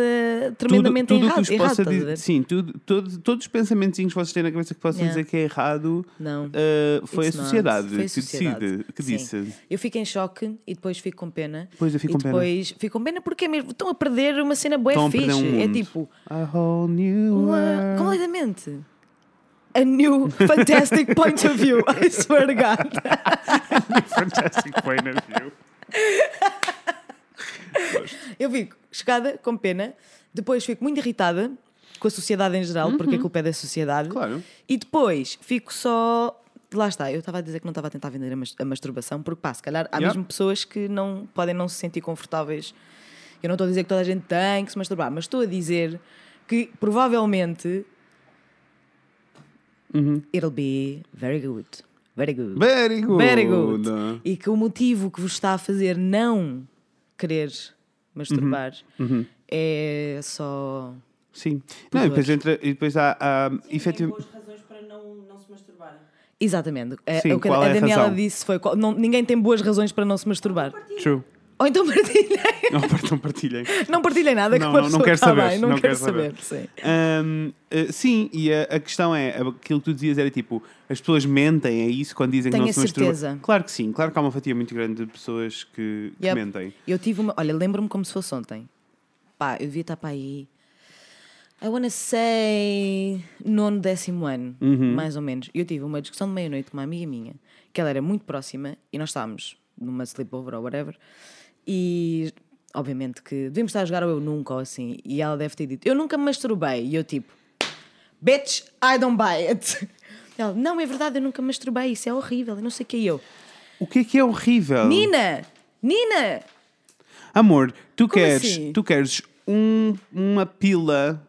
S2: tremendamente
S1: tudo, tudo
S2: errado.
S1: que
S2: errado
S1: dizer, sim, tudo, todo- todos os pensamentos que vocês têm na cabeça que possam
S2: Yeah.
S1: dizer que é errado,
S2: Não.
S1: uh, foi a sociedade
S2: Foi a
S1: que
S2: sociedade.
S1: decide, que
S2: Sim.
S1: disse.
S2: Eu fico em choque e depois fico com pena.
S1: Depois eu fico com pena.
S2: depois fico com pena porque é mesmo. Estão a perder uma cena boa fixe.
S1: um
S2: é tipo.
S1: A whole new world.
S2: completamente. A new fantastic point of view. I swear to God. *laughs*
S1: Fantastic point of view.
S2: Eu fico chocada, com pena. Depois fico muito irritada com a sociedade em geral, porque a culpa é da sociedade.
S1: Uhum. Claro.
S2: E depois fico só. Lá está, eu estava a dizer que não estava a tentar vender a, mas- a masturbação, porque pá, se calhar há
S1: Yeah.
S2: mesmo pessoas que não podem não se sentir confortáveis. Eu não estou a dizer que toda a gente tem que se masturbar, mas estou a dizer que provavelmente
S1: Uhum.
S2: it'll be very good. Very good.
S1: Very good.
S2: Very good. E que o motivo que vos está a fazer não querer masturbar
S1: Uhum.
S2: é só.
S1: Sim. Não, e depois, entra, e depois há, há
S4: Tem
S1: efetivamente.
S4: boas razões para não, não se masturbarem.
S2: Exatamente. É,
S1: Sim,
S2: o que
S1: qual
S2: a
S1: é a
S2: Daniela
S1: razão?
S2: disse foi: qual- não- ninguém tem boas razões para não se masturbar.
S1: True. *laughs*
S2: Ou então partilhem.
S1: Não, não partilhem.
S2: Não partilhem nada
S1: Não,
S2: que uma
S1: não, não quero saber,
S2: bem, não,
S1: não
S2: quero
S1: quero saber.
S2: saber. Sim.
S1: Hum, eh, sim, e a, a questão é: aquilo que tu dizias era tipo, as pessoas mentem, é isso quando dizem
S2: Tenho
S1: que não se
S2: certeza.
S1: Claro que sim, claro que há uma fatia muito grande de pessoas que, que
S2: Yep.
S1: mentem.
S2: Eu tive uma. Olha, lembro-me como se fosse ontem. Pá, eu devia estar para aí. I wanna say. nono, décimo ano,
S1: Uhum.
S2: mais ou menos. E eu tive uma discussão de meia-noite com uma amiga minha, que ela era muito próxima, e nós estávamos numa sleepover ou whatever, e obviamente que devíamos estar a jogar ou eu nunca ou assim, e ela deve ter dito: Eu nunca me masturbei. E eu tipo: Bitch, I don't buy it. *laughs* Ela, não, é verdade, eu nunca me masturbei, isso é horrível, eu não sei o que é eu.
S1: O que é que é horrível?
S2: Nina! Nina!
S1: Amor, tu
S2: Como
S1: queres,
S2: assim?
S1: tu queres um- uma pila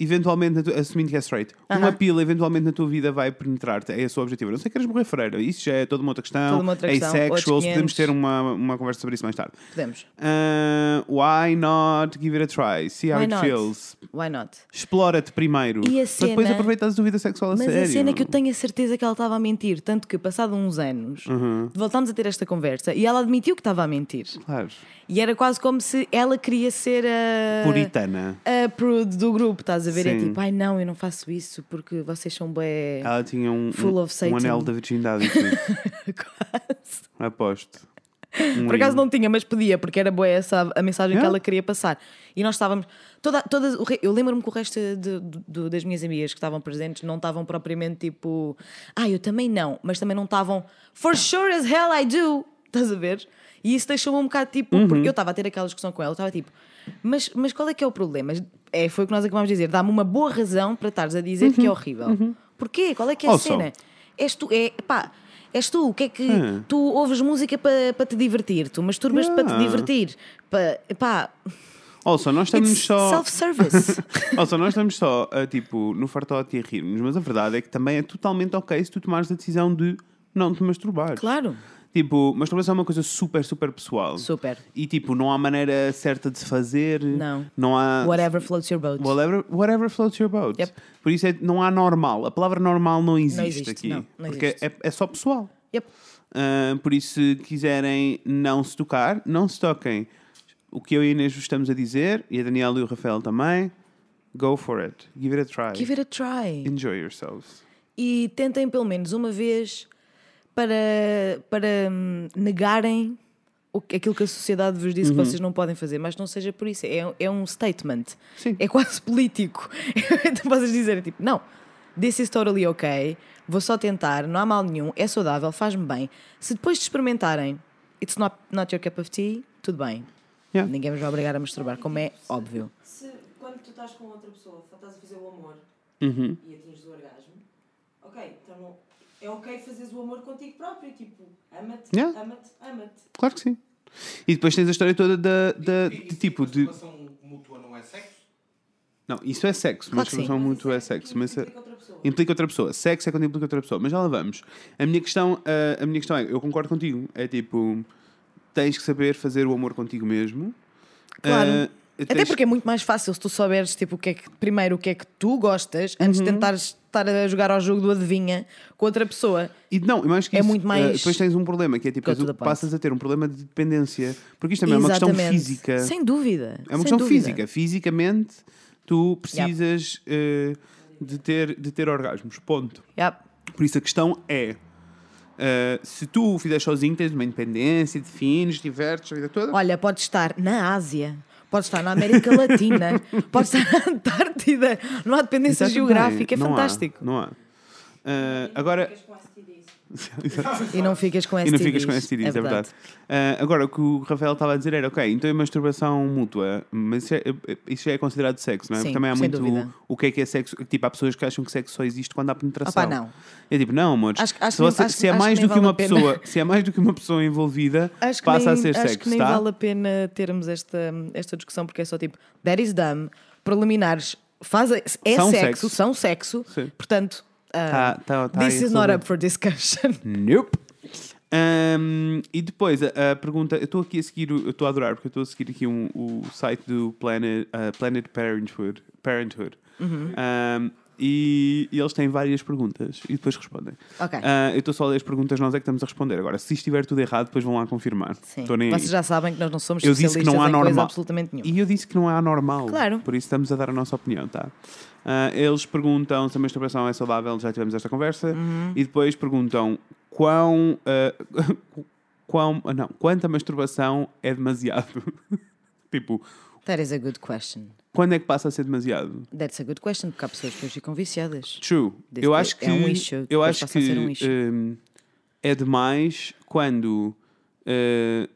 S1: eventualmente, tu- assumindo que é straight, uma pila eventualmente na tua vida vai penetrar-te. É esse o objetivo. A não sei que queres morrer freira. Isso já é toda uma outra questão.
S2: Toda uma outra
S1: é
S2: questão,
S1: sexual.
S2: outros
S1: Podemos
S2: 500.
S1: ter uma, uma conversa sobre isso mais tarde.
S2: Podemos.
S1: Ah, why not give it a try? See how
S2: Why
S1: it
S2: not?
S1: feels.
S2: Why not?
S1: Explora-te primeiro.
S2: E a
S1: Para depois
S2: cena-
S1: aproveitas a tua vida sexual a
S2: Mas
S1: sério.
S2: a cena é que eu tenho a certeza que ela estava a mentir. Tanto que, passado uns anos,
S1: Uhum.
S2: voltámos a ter esta conversa e ela admitiu que estava a mentir.
S1: Claro.
S2: E era quase como se ela queria ser a.
S1: Puritana.
S2: A prude do grupo, estás a ver? É
S1: Sim.
S2: tipo, ai não, eu não faço isso porque vocês são bem.
S1: Ela tinha um,
S2: Full
S1: um,
S2: of
S1: um anel da virgindade. *laughs*
S2: Quase.
S1: Aposto. Um
S2: Por acaso não tinha, mas podia, porque era boa essa a mensagem que
S1: Yeah.
S2: ela queria passar. E nós estávamos. Toda, re- eu lembro-me que o resto de- de- de- das minhas amigas que estavam presentes não estavam propriamente tipo. Ah, eu também não, mas também não estavam. For sure as hell I do! Estás a ver? E isso deixou-me um bocado tipo.
S1: Uhum.
S2: Porque eu estava a ter aquela discussão com ela, eu estava tipo. Mas, mas qual é que é o problema? É, foi o que nós acabámos de dizer. Dá-me uma boa razão para estares a dizer que é horrível. Porquê? Qual é que é a
S1: Also.
S2: cena? És tu, é, pá, és tu, o que é que
S1: Hum.
S2: tu ouves música para para te divertir, tu masturbas para te
S1: Yeah.
S2: divertir, para, pá,
S1: Also, nós estamos
S2: it's
S1: só.
S2: self-service. *laughs*
S1: Also, nós estamos só a, tipo, no fartote e a rirmos, mas a verdade é que também é totalmente ok se tu tomares a decisão de não te masturbares.
S2: claro,
S1: Tipo, masturbação é uma coisa super, super pessoal.
S2: super.
S1: E tipo, não há maneira certa de se fazer.
S2: Não.
S1: Não há.
S2: Whatever floats your boat.
S1: Whatever, whatever floats your boat.
S2: Yep.
S1: Por isso é, não há normal. A palavra normal não existe,
S2: existe,
S1: aqui.
S2: não, não
S1: porque
S2: existe.
S1: É, é só pessoal.
S2: Yep.
S1: Ah, por isso, se quiserem não se tocar, não se toquem. O que eu e a Inês estamos a dizer, e a Daniela e o Rafael também, go for it. Give it a try.
S2: Give it a try.
S1: Enjoy yourselves.
S2: E tentem pelo menos uma vez para, para hum, negarem aquilo que a sociedade vos disse que vocês não podem fazer, mas não seja por isso. É, é um statement.
S1: Sim.
S2: É quase *laughs* político. então vocês dizerem tipo, não, this is totally ok, vou só tentar, não há mal nenhum, é saudável, faz-me bem. Se depois de experimentarem, it's not, not your cup of tea, tudo bem.
S1: Yeah.
S2: Ninguém vos vai obrigar a masturbar, como é óbvio.
S4: Se quando tu estás com outra pessoa, estás a fazer o amor
S1: Uhum.
S4: e atinges o orgasmo, ok, então é ok fazeres o amor contigo próprio, tipo, ama-te,
S1: Yeah.
S4: ama-te, ama-te.
S1: Claro que sim. E depois tens a história toda da, da- de tipo de.
S3: Masturbação mútua não é sexo?
S1: Não, isso é sexo.
S2: Claro
S1: Masturbação
S2: sim.
S1: muito é sexo. Mas é-
S4: Implica outra pessoa.
S1: implica outra pessoa. Sexo é quando implica outra pessoa. Mas já lá vamos. A minha questão, a, a minha questão é, eu concordo contigo. É tipo, tens que saber fazer o amor contigo mesmo.
S2: Claro.
S1: Ah,
S2: Até porque é muito mais fácil se tu souberes tipo, o que é que, primeiro o que é que tu gostas antes
S1: Uhum.
S2: de tentares estar a jogar ao jogo do adivinha com outra pessoa.
S1: E não, mais que
S2: É
S1: isso,
S2: muito mais-
S1: ah, depois tens um problema, que é tipo, tu passas a ter um problema de dependência. Porque isto também é uma questão
S2: Exatamente.
S1: física.
S2: Sem dúvida.
S1: É uma questão
S2: dúvida.
S1: física. Fisicamente, tu precisas eh, de, ter, de ter orgasmos. Ponto.
S2: Yep.
S1: Por isso a questão é: eh, se tu o fizeres sozinho, tens uma independência, defines, divertes a vida toda.
S2: Olha, pode estar na Ásia, pode estar na América Latina, *laughs* pode estar na Antártida. Não há dependência geográfica, é.
S1: Não há,
S2: fantástico.
S1: não há. Eh, agora.
S4: Ficas com STDs.
S2: E não ficas com
S1: E
S2: STDs.
S1: não ficas com STDs, é verdade. Ah, agora, o que o Rafael estava a dizer era, ok, então é masturbação mútua, mas isso, é, isso já é considerado sexo, não é?
S2: Sim,
S1: também há muito
S2: dúvida.
S1: o que é que é sexo. Tipo, há pessoas que acham que sexo só existe quando há penetração.
S2: Opá, não.
S1: É tipo, não, amores,
S2: Acho- acho
S1: se, você-
S2: acho-
S1: se é
S2: acho
S1: mais do que
S2: vale
S1: uma pessoa, se é mais do que uma pessoa envolvida,
S2: Acho
S1: passa
S2: nem,
S1: a ser
S2: acho
S1: sexo,
S2: que nem
S1: tá?
S2: vale a pena termos esta, esta discussão porque é só tipo, that is dumb, preliminares, faz, é
S1: São
S2: sexo,
S1: sexo.
S2: são sexo,
S1: Sim.
S2: portanto,
S1: Tá- tá- tá
S2: this is not up for discussion. *laughs*
S1: Nope. Ahm, e depois a, a pergunta, eu estou aqui a seguir, eu estou a adorar porque eu estou a seguir aqui um- o site do Planet, ah, Planet Parenthood, Parenthood.
S2: Uhum.
S1: E, e eles têm várias perguntas e depois respondem.
S2: Ok.
S1: Ah, eu estou só a ler as perguntas, nós é que estamos a responder. Agora, se estiver tudo errado, depois vão lá confirmar.
S2: Sim. Vocês já sabem que nós não somos
S1: Eu disse que não há normal.
S2: absolutamente nenhuma.
S1: E eu disse que não há normal.
S2: Claro.
S1: Por isso estamos a dar a nossa opinião, tá? Ah, eles perguntam se a masturbação é saudável, já tivemos esta conversa.
S2: Uhum.
S1: E depois perguntam quão. ah, *laughs* quão não, quanta masturbação é demasiado? *laughs* tipo,
S2: That is a good question.
S1: quando é que passa a ser demasiado?
S2: That's a good question, porque há pessoas que ficam viciadas.
S1: True. Eu acho que,
S2: é um issue,
S1: eu acho que
S2: um
S1: hum, é demais quando ah,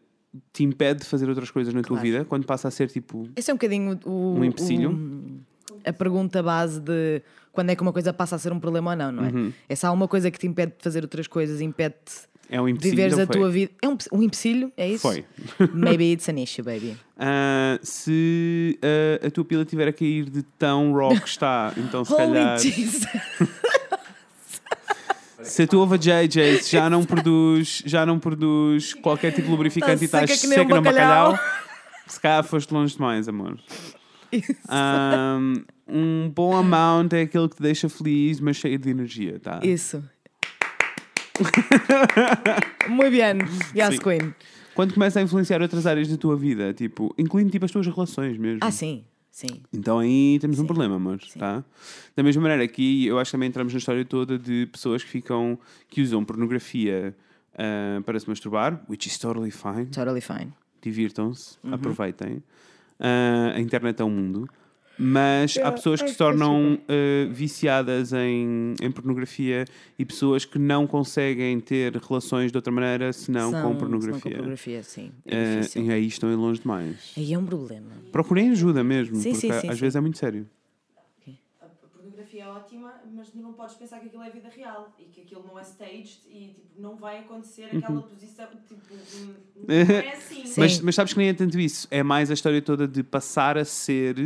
S1: te impede de fazer outras coisas na tua
S2: Claro.
S1: vida, quando passa a ser tipo.
S2: Esse é um bocadinho o,
S1: Um empecilho?
S2: o- a pergunta base de quando é que uma coisa passa a ser um problema ou não, não é?
S1: Uhum.
S2: É se há uma coisa que te impede de fazer outras coisas, impede-te
S1: É um empecilho.
S2: Viveres a
S1: foi?
S2: tua vida. É um, um empecilho? É isso?
S1: Foi. *laughs*
S2: Maybe it's an issue, baby.
S1: Ah, se ah, a tua pila estiver a cair de tão raw que está, *laughs* então se calhar.
S2: Jesus! *laughs*
S1: Se a tua uva JJ já não produz, já não produz qualquer tipo de lubrificante
S2: Tá
S1: e estás
S2: seca
S1: no bacalhau,
S2: bacalhau.
S1: se calhar foste longe demais, amor. Um, um bom amount é aquele que te deixa feliz, mas cheio de energia, tá?
S2: Isso. *laughs* Muito bem. Yes,
S1: Sim.
S2: Queen.
S1: Quando começa a influenciar outras áreas da tua vida, tipo, incluindo tipo as tuas relações mesmo.
S2: Ah, sim. Sim.
S1: Então aí temos um problema, amor, tá? Da mesma maneira aqui, eu acho que também entramos na história toda de pessoas que ficam, que usam pornografia ah, para se masturbar, which is totally fine.
S2: Totally fine.
S1: divirtam-se,
S2: Uhum.
S1: aproveitem. Ah, a internet é um mundo. Mas há pessoas que se tornam ah, viciadas em, em pornografia e pessoas que não conseguem ter relações de outra maneira senão
S2: São-
S1: com pornografia.
S2: com pornografia, sim. É difícil.
S1: e aí estão em longe demais.
S2: Aí é um problema.
S1: Procurem ajuda mesmo,
S2: Sim,
S1: porque
S2: sim, sim,
S1: às
S2: sim.
S1: vezes é muito sério.
S4: A pornografia é ótima, mas tu não podes pensar que aquilo é vida real e que aquilo não é staged e tipo, não vai acontecer aquela posição. Tipo, hum, não *laughs* é assim.
S2: Sim.
S1: Mas, mas sabes que nem é tanto isso. É mais a história toda de passar a ser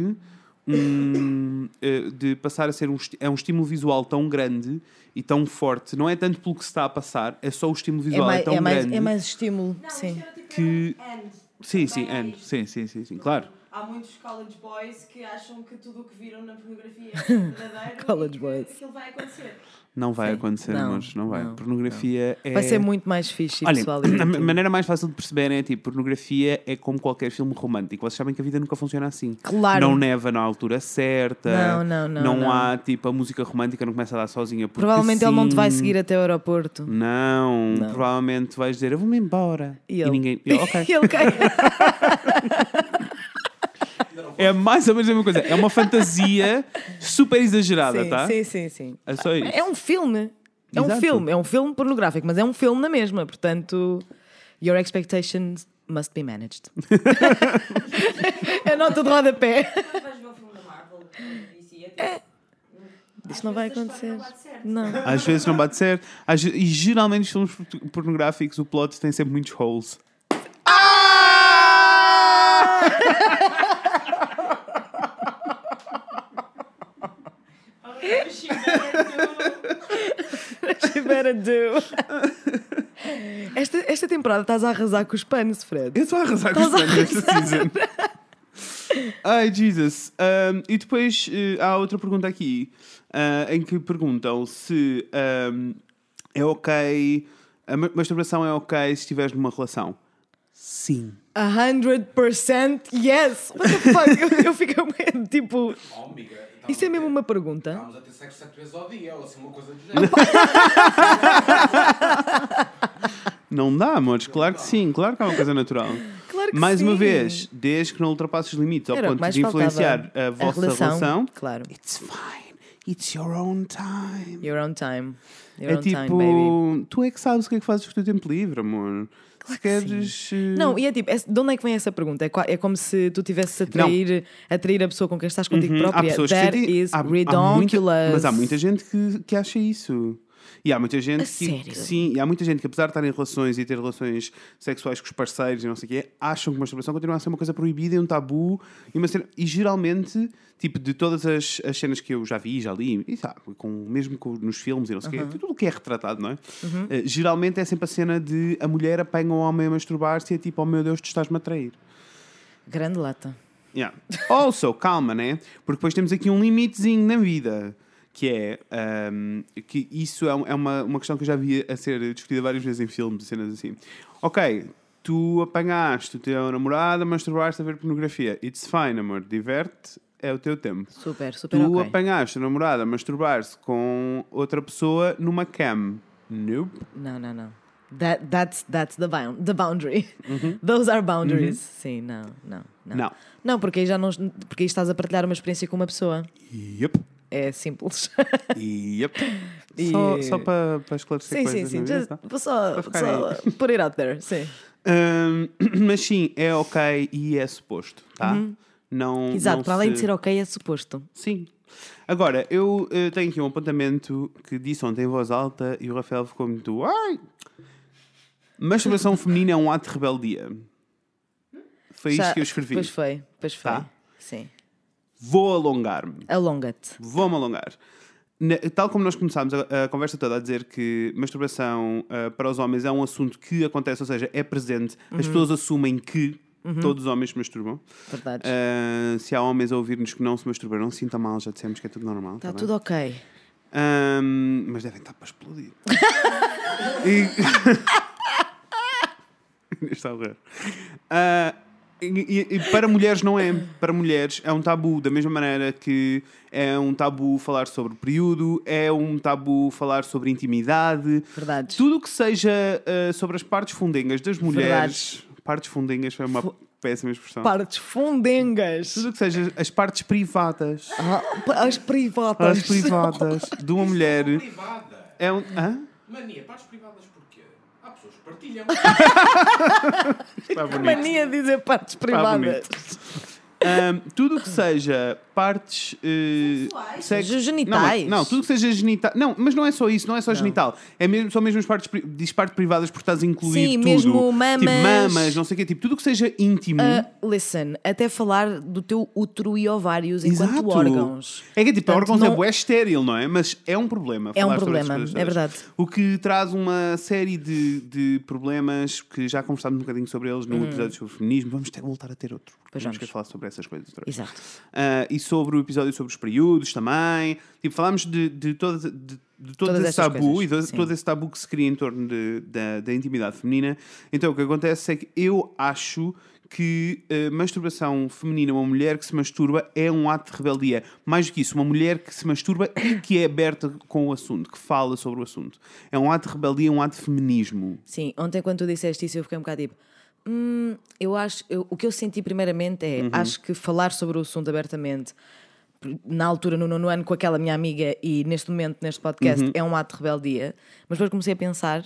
S1: um, eh, de passar a ser um, é um estímulo visual tão grande e tão forte. Não é tanto pelo que se está a passar, é só o estímulo
S2: É
S1: visual é,
S2: mais,
S1: tão
S2: é, mais,
S1: grande.
S2: é mais estímulo.
S4: Não,
S2: sim.
S4: era tipo
S1: Que-
S4: and.
S1: Sim, sim,
S4: é
S1: and, sim, sim, sim, sim, claro.
S4: Há muitos college boys que acham que tudo o que viram na pornografia é *laughs* verdadeiro
S2: College
S4: e que
S2: boys.
S4: aquilo vai acontecer.
S1: Não vai
S2: Sim.
S1: acontecer,
S2: Não,
S1: mas não vai.
S2: não,
S1: pornografia é.
S2: Vai ser muito mais fixe e
S1: Olha,
S2: pessoal.
S1: a ma- maneira mais fácil de perceber é tipo, pornografia é como qualquer filme romântico. Vocês sabem que a vida nunca funciona assim.
S2: Claro.
S1: Não neva na altura certa.
S2: Não, não, não, não.
S1: há tipo a música romântica não começa a dar sozinha. Porque
S2: Provavelmente ele não te vai seguir até o aeroporto.
S1: Não,
S2: Não.
S1: provavelmente vais dizer eu vou-me embora.
S2: E ele?
S1: ninguém. e. *laughs*
S2: E ele cai. *laughs*
S1: É mais ou menos a mesma coisa. É uma fantasia super exagerada,
S2: sim,
S1: tá?
S2: sim, sim, sim.
S1: É só isso.
S2: É um filme. É um
S1: Exato.
S2: filme. É um filme pornográfico, mas é um filme na mesma. Portanto, your expectations must be managed. *laughs* é nota de rodapé.
S4: Mas vais ver o filme da Marvel DC, é tipo,
S2: Isto não vai acontecer.
S4: não bate certo.
S2: Não.
S1: Às vezes não bate certo. Às e geralmente os filmes pornográficos, o plot tem sempre muitos holes.
S4: Oh, *laughs* she better do.
S2: You better do. Esta, esta temporada estás a arrasar com os panos, Fred.
S1: Eu estou a arrasar com os
S2: Estás a
S1: fãs desta season. Ai, Jesus. Um, e depois eh, há outra pergunta aqui ah, em que perguntam se um, é ok, a ma- masturbação é ok se estiveres numa relação. Sim.
S2: 100% yes! What the fuck? Eu, eu fico meio *laughs* tipo.
S3: Oh, amiga,
S2: Isso é mesmo uma pergunta?
S3: Estávamos a ter sexo sete vezes ao dia, ou assim, uma coisa do *laughs* género.
S1: Não dá, amores? Claro que sim, claro que é uma coisa natural.
S2: Claro que
S1: Mais uma
S2: sim.
S1: vez, desde que não ultrapasses os limites ao
S2: Era o que
S1: ponto
S2: mais
S1: de
S2: faltava.
S1: influenciar a vossa relação,
S2: Claro.
S1: it's fine. It's your own time.
S2: Your own time. Your
S1: É
S2: own time, baby.
S1: tipo, tu é que sabes o que é que fazes com o teu tempo livre, amor. Se queres. eh,
S2: Não, e é tipo, é- de onde é que vem essa pergunta? É, é como se tu tivesses a atrair, a atrair a pessoa com quem estás contigo
S1: Uhum,
S2: própria.
S1: Há pessoas
S2: That
S1: que
S2: is
S1: há- há muita- mas há muita gente que, que acha isso. E há muita gente
S2: A
S1: que,
S2: sério?
S1: que sim, e há muita gente que apesar de estar em relações e ter relações sexuais com os parceiros e não sei o quê, acham que masturbação continua a ser uma coisa proibida e um tabu e, uma cena- e geralmente, tipo, de todas as, as cenas que eu já vi, já li, e sabe, com, mesmo com, nos filmes e não sei o quê, tudo o que é retratado, não é? Eh, geralmente é sempre a cena de a mulher apanha o homem a masturbar-se e é tipo, oh meu Deus, tu estás-me a trair.
S2: Grande lata.
S1: Yeah. Also, calma, né? Porque depois temos aqui um limitezinho na vida. Que é um, que isso é, um- é uma, uma questão que eu já vi a ser discutida várias vezes em filmes cenas assim. Ok, tu apanhaste o teu namorado a masturbar-se a ver pornografia. It's fine, amor. Diverte, é o teu tempo.
S2: Super, super
S1: Tu
S2: ok.
S1: apanhaste o namorado a masturbar-se com outra pessoa numa cam. Nope.
S2: Não, não, não. That, that's that's the, bound, the boundary.
S1: Uhum. *laughs*
S2: Those are boundaries. Sim, não, não, não.
S1: Não.
S2: Não, porque aí já não, porque aí estás a partilhar uma experiência com uma pessoa.
S1: Yep.
S2: É simples.
S1: Yep.
S2: E-
S1: Só, só para, para esclarecer
S2: sim, sim,
S1: coisas
S2: sim.
S1: vida,
S2: Just,
S1: tá?
S2: vou só, só put it out there. Sim.
S1: Hum, *clears throat* mas sim, é ok e é suposto, tá? Não,
S2: Uhum. Exato,
S1: não
S2: para além de
S1: se-
S2: ser ok, é suposto.
S1: Sim. Agora, eu eh, tenho aqui um apontamento que disse ontem em voz alta e o Rafael ficou muito. Ai! Masturbação feminina é um ato de rebeldia. Foi isto
S2: Já-
S1: que eu escrevi.
S2: Pois foi, pois foi.
S1: Tá.
S2: Sim.
S1: Vou alongar-me.
S2: Alonga-te.
S1: Vou-me alongar. Tal como nós começámos a, a conversa toda a dizer que masturbação ah, para os homens é um assunto que acontece, ou seja, é presente, as
S2: Uhum.
S1: pessoas assumem que todos os homens se masturbam.
S2: Verdade.
S1: Ah, se há homens a ouvir-nos que não se masturbam, não se sinta mal, já dissemos que é tudo normal.
S2: Está
S1: tá bem?
S2: tudo ok.
S1: Ahm, mas devem estar para explodir. *laughs* e... *laughs* Está a ver. Ah, e, e- e para mulheres não é. Para mulheres é um tabu, da mesma maneira que é um tabu falar sobre o período, é um tabu falar sobre intimidade.
S2: Verdades.
S1: Tudo o que seja ah, sobre as partes fundengas das mulheres. Partes fundengas foi uma péssima expressão.
S2: Partes fundengas.
S1: Tudo o que seja as partes privadas.
S2: Ah, as privadas.
S1: As privadas de uma mulher.
S3: Privada.
S1: É um. Hã?
S3: Mania, partes privadas porquê? Há pessoas que partilham. *laughs*
S1: Está bonito.
S2: Mania de dizer partes privadas.
S1: Ahm, tudo o que seja partes eh,
S4: Sexuais?
S1: sex-
S2: Genitais.
S1: Não, não, tudo o que seja genital. Não, mas não é só isso, não é só genital. É mesmo, são mesmo as partes, diz partes privadas porque estás a incluir
S2: Sim,
S1: tudo.
S2: mesmo
S1: Tipo,
S2: mamas.
S1: mamas, não sei o quê. Tipo, tudo o que seja íntimo.
S2: Ah, listen, até falar do teu útero e ovários enquanto
S1: Exato.
S2: órgãos.
S1: É que tipo,
S2: Portanto,
S1: órgãos é
S2: não-
S1: bué estéril, não é? Mas é um problema.
S2: É um problema, é verdade.
S1: O que traz uma série de, de problemas que já conversámos um bocadinho sobre eles no episódio sobre feminismo. Vamos ter, voltar a ter outro.
S2: Pois
S1: vamos
S2: vamos.
S1: querer falar sobre essas coisas.
S2: Exato.
S1: Ah, e sobre o episódio sobre os períodos também. Tipo, falámos de, de, todo, de, de todo
S2: Todas
S1: esse tabu
S2: coisas,
S1: e
S2: sim.
S1: todo esse tabu que se cria em torno de- da, da intimidade feminina. Então, o que acontece é que eu acho que a masturbação feminina, uma mulher que se masturba, é um ato de rebeldia. Mais do que isso, uma mulher que se masturba e que é aberta com o assunto, que fala sobre o assunto. É um ato de rebeldia, um ato de feminismo.
S2: Sim, ontem quando tu disseste isso eu fiquei um bocado tipo. "Hum, eu acho. eu- o que eu senti primeiramente é.
S1: Uhum.
S2: Acho que falar sobre o assunto abertamente, na altura, no nono ano, com aquela minha amiga e neste momento, neste podcast,
S1: Uhum.
S2: é um ato de rebeldia. Mas depois comecei a pensar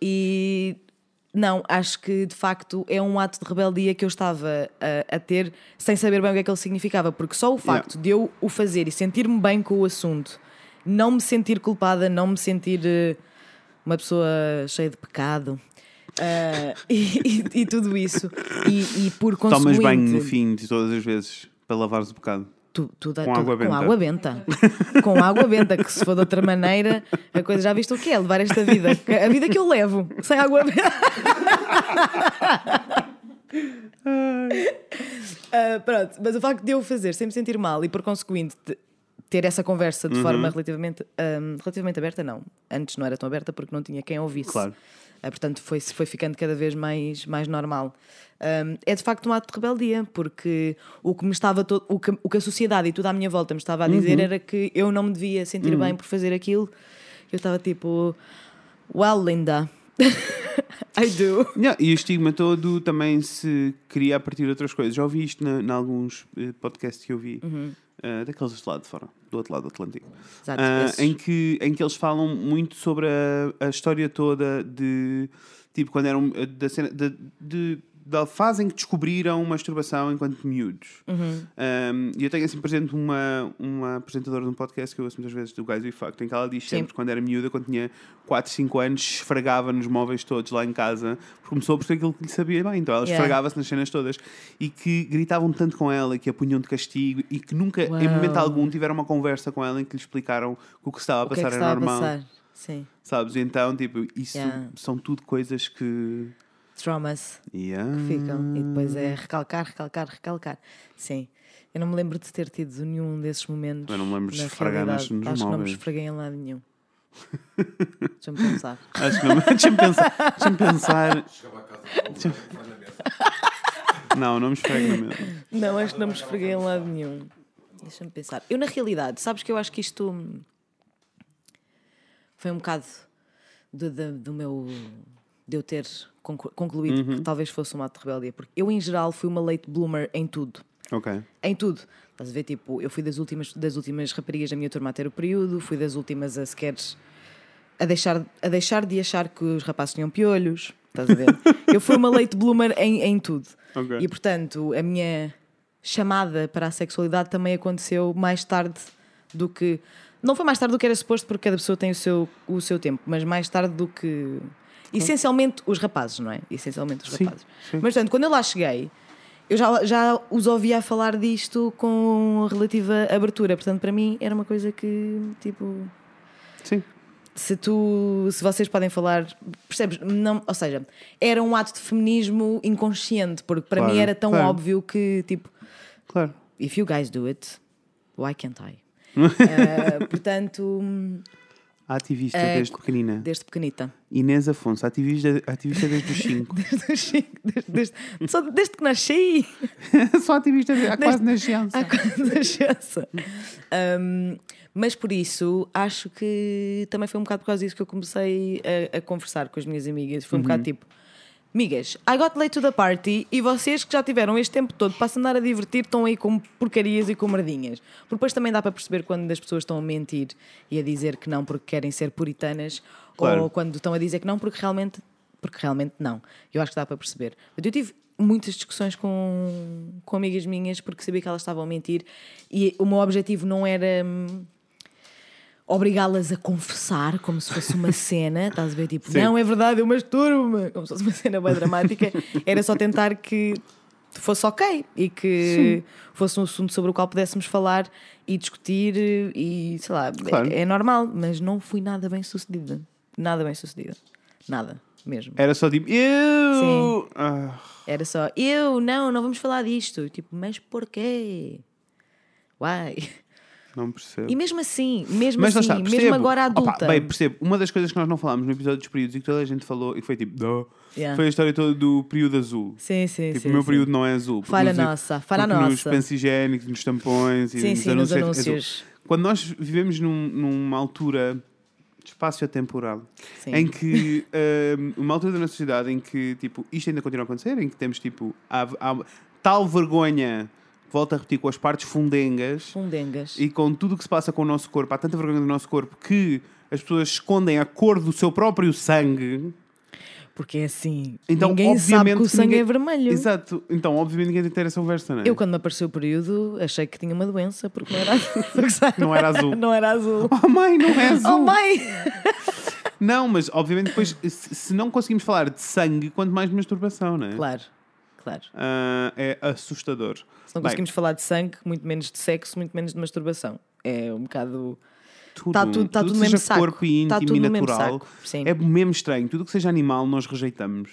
S2: e. Não, acho que de facto é um ato de rebeldia que eu estava a, a ter sem saber bem o que é que ele significava, porque só o facto de eu o fazer e sentir-me bem com o assunto, não me sentir culpada, não me sentir eh, uma pessoa cheia de pecado eh, *laughs* e, e- e tudo isso, e, e por conseguinte.
S1: Tomas banho no fim de todas as vezes para lavares o bocado.
S2: Tu, tu
S1: Com
S2: tu-
S1: água benta.
S2: Com água benta. com água benta, que se for de outra maneira, a coisa já viste o que é levar esta vida. A vida que eu levo, sem água benta. *laughs* Ah, pronto, mas o facto de eu fazer sem me sentir mal e por conseguinte te- ter essa conversa de
S1: Uhum.
S2: forma relativamente, ahm, relativamente aberta, não. Antes não era tão aberta porque não tinha quem ouvisse.
S1: Claro.
S2: Ah, portanto, foi, foi ficando cada vez mais, mais normal. Ahm, é de facto um ato de rebeldia, porque o que me estava to- o, que, o que a sociedade e tudo à minha volta me estava a
S1: Uhum.
S2: dizer era que eu não me devia sentir bem por fazer aquilo. Eu estava tipo, well, Linda, *laughs* I do.
S1: Yeah, e o estigma todo também se cria a partir de outras coisas. Já ouvi isto em alguns eh, podcasts que eu vi,
S2: Uhum.
S1: Eh, daqueles de lá de fora, do outro lado do Atlântico,
S2: Exato, esses.
S1: em, que, em que eles falam muito sobre a, a história toda de tipo quando eram eh, da cena de, de- da fase em que descobriram masturbação enquanto miúdos.
S2: Uhum.
S1: Um, E eu tenho assim presente uma, uma apresentadora de um podcast que eu ouço muitas vezes do Guys We Fucked, em que ela diz
S2: Sim.
S1: sempre que quando era miúda, quando tinha 4, 5 anos, esfregava nos móveis todos lá em casa, porque começou perceber aquilo que lhe sabia bem. Então ela
S2: Yeah.
S1: esfregava-se nas cenas todas e que gritavam tanto com ela, que a punham de castigo e que nunca, em momento algum, tiveram uma conversa com ela em que lhe explicaram que o que se estava a
S2: O que é
S1: passar
S2: que
S1: é
S2: estava a
S1: normal.
S2: passar? Sim,
S1: Sabes? Então, tipo, isso
S2: Yeah.
S1: são tudo coisas que.
S2: Traumas.
S1: Yeah.
S2: ficam. E depois é recalcar, recalcar, recalcar. Sim. Eu não me lembro de ter tido nenhum desses momentos.
S1: Eu não me lembro de esfregar nos
S2: Acho que não me
S1: móveis.
S2: esfreguei em lado nenhum. *laughs* Deixa-me pensar.
S1: Acho que não. Deixa-me pensar. Deixa-me pensar. Não, não me esfrego na mesa.
S2: Não, acho que não me esfreguei em lado nenhum. Deixa-me pensar. Eu, na realidade, sabes que eu acho que isto foi um bocado do, do, do meu. De eu ter conclu- concluído
S1: Uhum.
S2: que talvez fosse um ato de rebeldia. Porque eu, em geral, fui uma late bloomer em tudo.
S1: Ok.
S2: Em tudo. Estás a ver, tipo, eu fui das últimas, das últimas raparigas da minha turma a ter o período, fui das últimas a sequer a deixar, a deixar de achar que os rapazes tinham piolhos. Estás a ver? *laughs* eu fui uma late bloomer em, em tudo.
S1: Ok.
S2: E portanto, a minha chamada para a sexualidade também aconteceu mais tarde do que. Não foi mais tarde do que era suposto, porque cada pessoa tem o seu, o seu tempo, mas mais tarde do que Essencialmente os rapazes, não é? Essencialmente os
S1: Sim,
S2: rapazes.
S1: sim.
S2: Mas portanto, quando eu lá cheguei, eu já, já os ouvia a falar disto com relativa abertura. Portanto, para mim era uma coisa que, tipo,
S1: Sim.
S2: se tu se vocês podem falar percebes não ou seja era um ato de feminismo inconsciente porque para
S1: Claro,
S2: mim era tão
S1: claro.
S2: óbvio que tipo
S1: Claro.
S2: if you guys do it why can't I *laughs* Eh, portanto
S1: ativista
S2: É,
S1: desde pequenina.
S2: desde pequenita
S1: Inês Afonso, ativista, ativista desde os 5. *laughs*
S2: desde, os cinco- desde, desde, só desde que nasci *laughs*
S1: Só ativista há quase nascença.
S2: há quase nascença. Um, mas por isso acho que também foi um bocado por causa disso que eu comecei a, a conversar com as minhas amigas. Foi um bocado tipo: Amigas, I got late to the party e vocês que já tiveram este tempo todo para se andar a divertir estão aí com porcarias e com merdinhas. Porque depois também dá para perceber quando as pessoas estão a mentir e a dizer que não porque querem ser puritanas
S1: Claro.
S2: ou quando estão a dizer que não porque realmente, porque realmente não. Eu acho que dá para perceber. Eu tive muitas discussões com, com amigas minhas porque sabia que elas estavam a mentir e o meu objetivo não era. hum, Obrigá-las a confessar como se fosse uma cena, estás a ver? Tipo,
S1: Sim.
S2: não é verdade, eu masturbo-me, como se fosse uma cena bem dramática. Era só tentar que fosse ok e que fosse um assunto sobre o qual pudéssemos falar e discutir e sei lá,
S1: Claro.
S2: é, é normal, mas não fui nada bem sucedida. Nada bem sucedida. Nada, mesmo.
S1: Era só tipo, eu!
S2: Sim.
S1: Ah,
S2: Era só, eu, não, não vamos falar disto. Tipo, mas porquê? Why?
S1: Não percebo.
S2: E mesmo assim, mesmo
S1: Mas
S2: assim,
S1: está,
S2: mesmo agora
S1: Opa,
S2: adulta.
S1: bem, percebo. Uma das coisas que nós não falámos no episódio dos períodos e que toda a gente falou e que foi tipo,
S2: Yeah.
S1: foi a história toda do período azul.
S2: Sim, sim,
S1: Tipo,
S2: sim.
S1: o meu
S2: sim.
S1: período não é azul.
S2: Falha
S1: nos-
S2: nossa, falha
S1: Nos
S2: nossa.
S1: pensos higiênicos, nos tampões e
S2: Sim,
S1: nos
S2: sim, nos
S1: anúncios. é
S2: anúncios.
S1: Quando nós vivemos num- numa altura espaço-temporal
S2: Sim.
S1: em que hum, uma altura da nossa sociedade em que tipo isto ainda continua a acontecer em que temos tipo há, há tal vergonha volta a repetir com as partes fundengas
S2: Fundengas.
S1: e com tudo o que se passa com o nosso corpo, há tanta vergonha do nosso corpo que as pessoas escondem a cor do seu próprio sangue.
S2: Porque é assim,
S1: Então,
S2: ninguém sabe que o sangue
S1: ninguém-
S2: é vermelho.
S1: Exato. Então, obviamente, ninguém tem que ter essa conversa, não é?
S2: Eu, quando me apareceu o período, achei que tinha uma doença porque não era *laughs*
S1: Não era azul.
S2: não era azul.
S1: Oh, mãe, não é azul.
S2: Oh, mãe!
S1: Não, mas obviamente depois, se se não conseguimos falar de sangue, quanto mais de masturbação, não é?
S2: Claro, claro.
S1: Ah, é assustador.
S2: Se não
S1: Bem,
S2: conseguimos falar de sangue, muito menos de sexo, muito menos de masturbação. É um bocado.
S1: tudo,
S2: Tá tudo- tá
S1: tudo
S2: tudo mesmo saco.
S1: corpo e
S2: Tá
S1: íntimo e
S2: mesmo
S1: natural é mesmo estranho. Tudo que seja animal nós rejeitamos.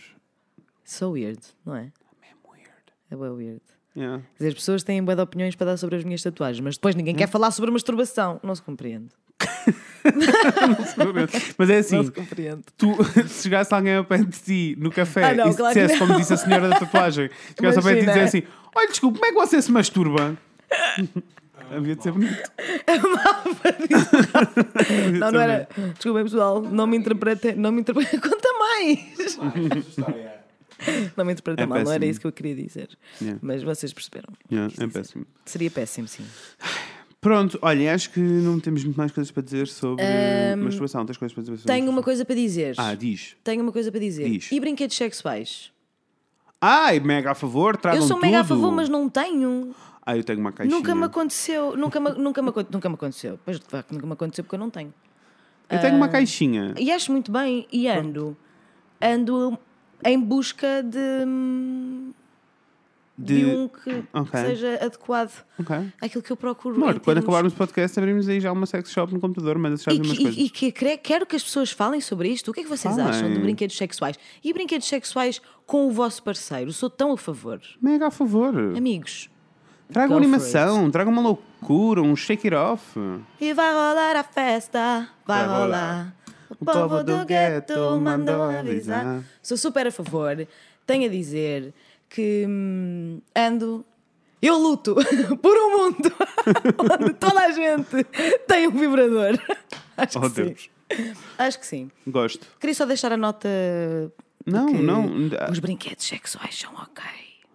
S2: So weird, não é? É bem weird.
S1: Yeah.
S2: Dizer, as pessoas têm boas opiniões para dar sobre as minhas tatuagens, mas depois ninguém
S1: Hum?
S2: quer falar sobre masturbação. Não se compreende. *laughs*
S1: Mas é assim, tu, *laughs* se chegasse alguém ao pé de ti no café
S2: Ah, não,
S1: e se
S2: claro
S1: dissesse, como disse a senhora da tatuagem, *laughs* chegasse ao pé de ti e
S2: Imagina.
S1: dissesse assim: Olha, desculpe, como é que você se masturba? Havia de ser bonito.
S2: Não, não era. Desculpem, pessoal, não me interpretem. Não me interpretem. Conta mais! Não me interpretem
S1: É
S2: mal, não era
S1: péssimo.
S2: isso que eu queria dizer.
S1: Yeah.
S2: Mas vocês perceberam.
S1: Yeah, é
S2: dizer.
S1: péssimo.
S2: Seria péssimo, sim. *sighs*
S1: Pronto, olha, acho que não temos muito mais coisas para dizer sobre masturbação. Tens coisas para dizer sobre
S2: Tenho uma coisa para dizer.
S1: Ah, diz.
S2: Tenho uma coisa para dizer.
S1: Diz.
S2: E brinquedos sexuais?
S1: Ai, mega a favor, tragam
S2: eu sou mega a
S1: tudo.
S2: favor, mas não tenho.
S1: Ah, eu tenho uma caixinha.
S2: Nunca me aconteceu. Nunca me, nunca me, nunca me aconteceu. Pois de facto, nunca me aconteceu porque eu não tenho.
S1: Eu tenho
S2: Ah.
S1: uma caixinha.
S2: E acho muito bem. E ando. Ando em busca de. De,
S1: De-
S2: um que, que
S1: Ok.
S2: seja adequado
S1: Ok.
S2: àquilo que eu procuro.
S1: Amor, quando
S2: termos-
S1: acabarmos o podcast, abrimos aí já uma sex shop no computador, já
S2: E,
S1: umas coisas.
S2: e, que quero que as pessoas falem sobre isto. O que é que vocês
S1: Falem.
S2: acham de brinquedos sexuais? E brinquedos sexuais com o vosso parceiro? Sou tão a favor.
S1: Mega a favor.
S2: Amigos. Go for
S1: animação, tragam uma loucura, um shake it off.
S2: E vai rolar a festa, vai,
S1: Vai
S2: rolar.
S1: rolar.
S2: O povo do gueto mandou avisar. Sou super a favor. Tenho a dizer que hum, ando. Eu luto *laughs* por um mundo *laughs* onde toda a gente tem um vibrador. *laughs* Acho que
S1: Oh,
S2: sim.
S1: Deus.
S2: Acho que sim.
S1: Gosto.
S2: Queria só deixar a nota.
S1: Não,
S2: que
S1: não.
S2: Os brinquedos sexuais são ok.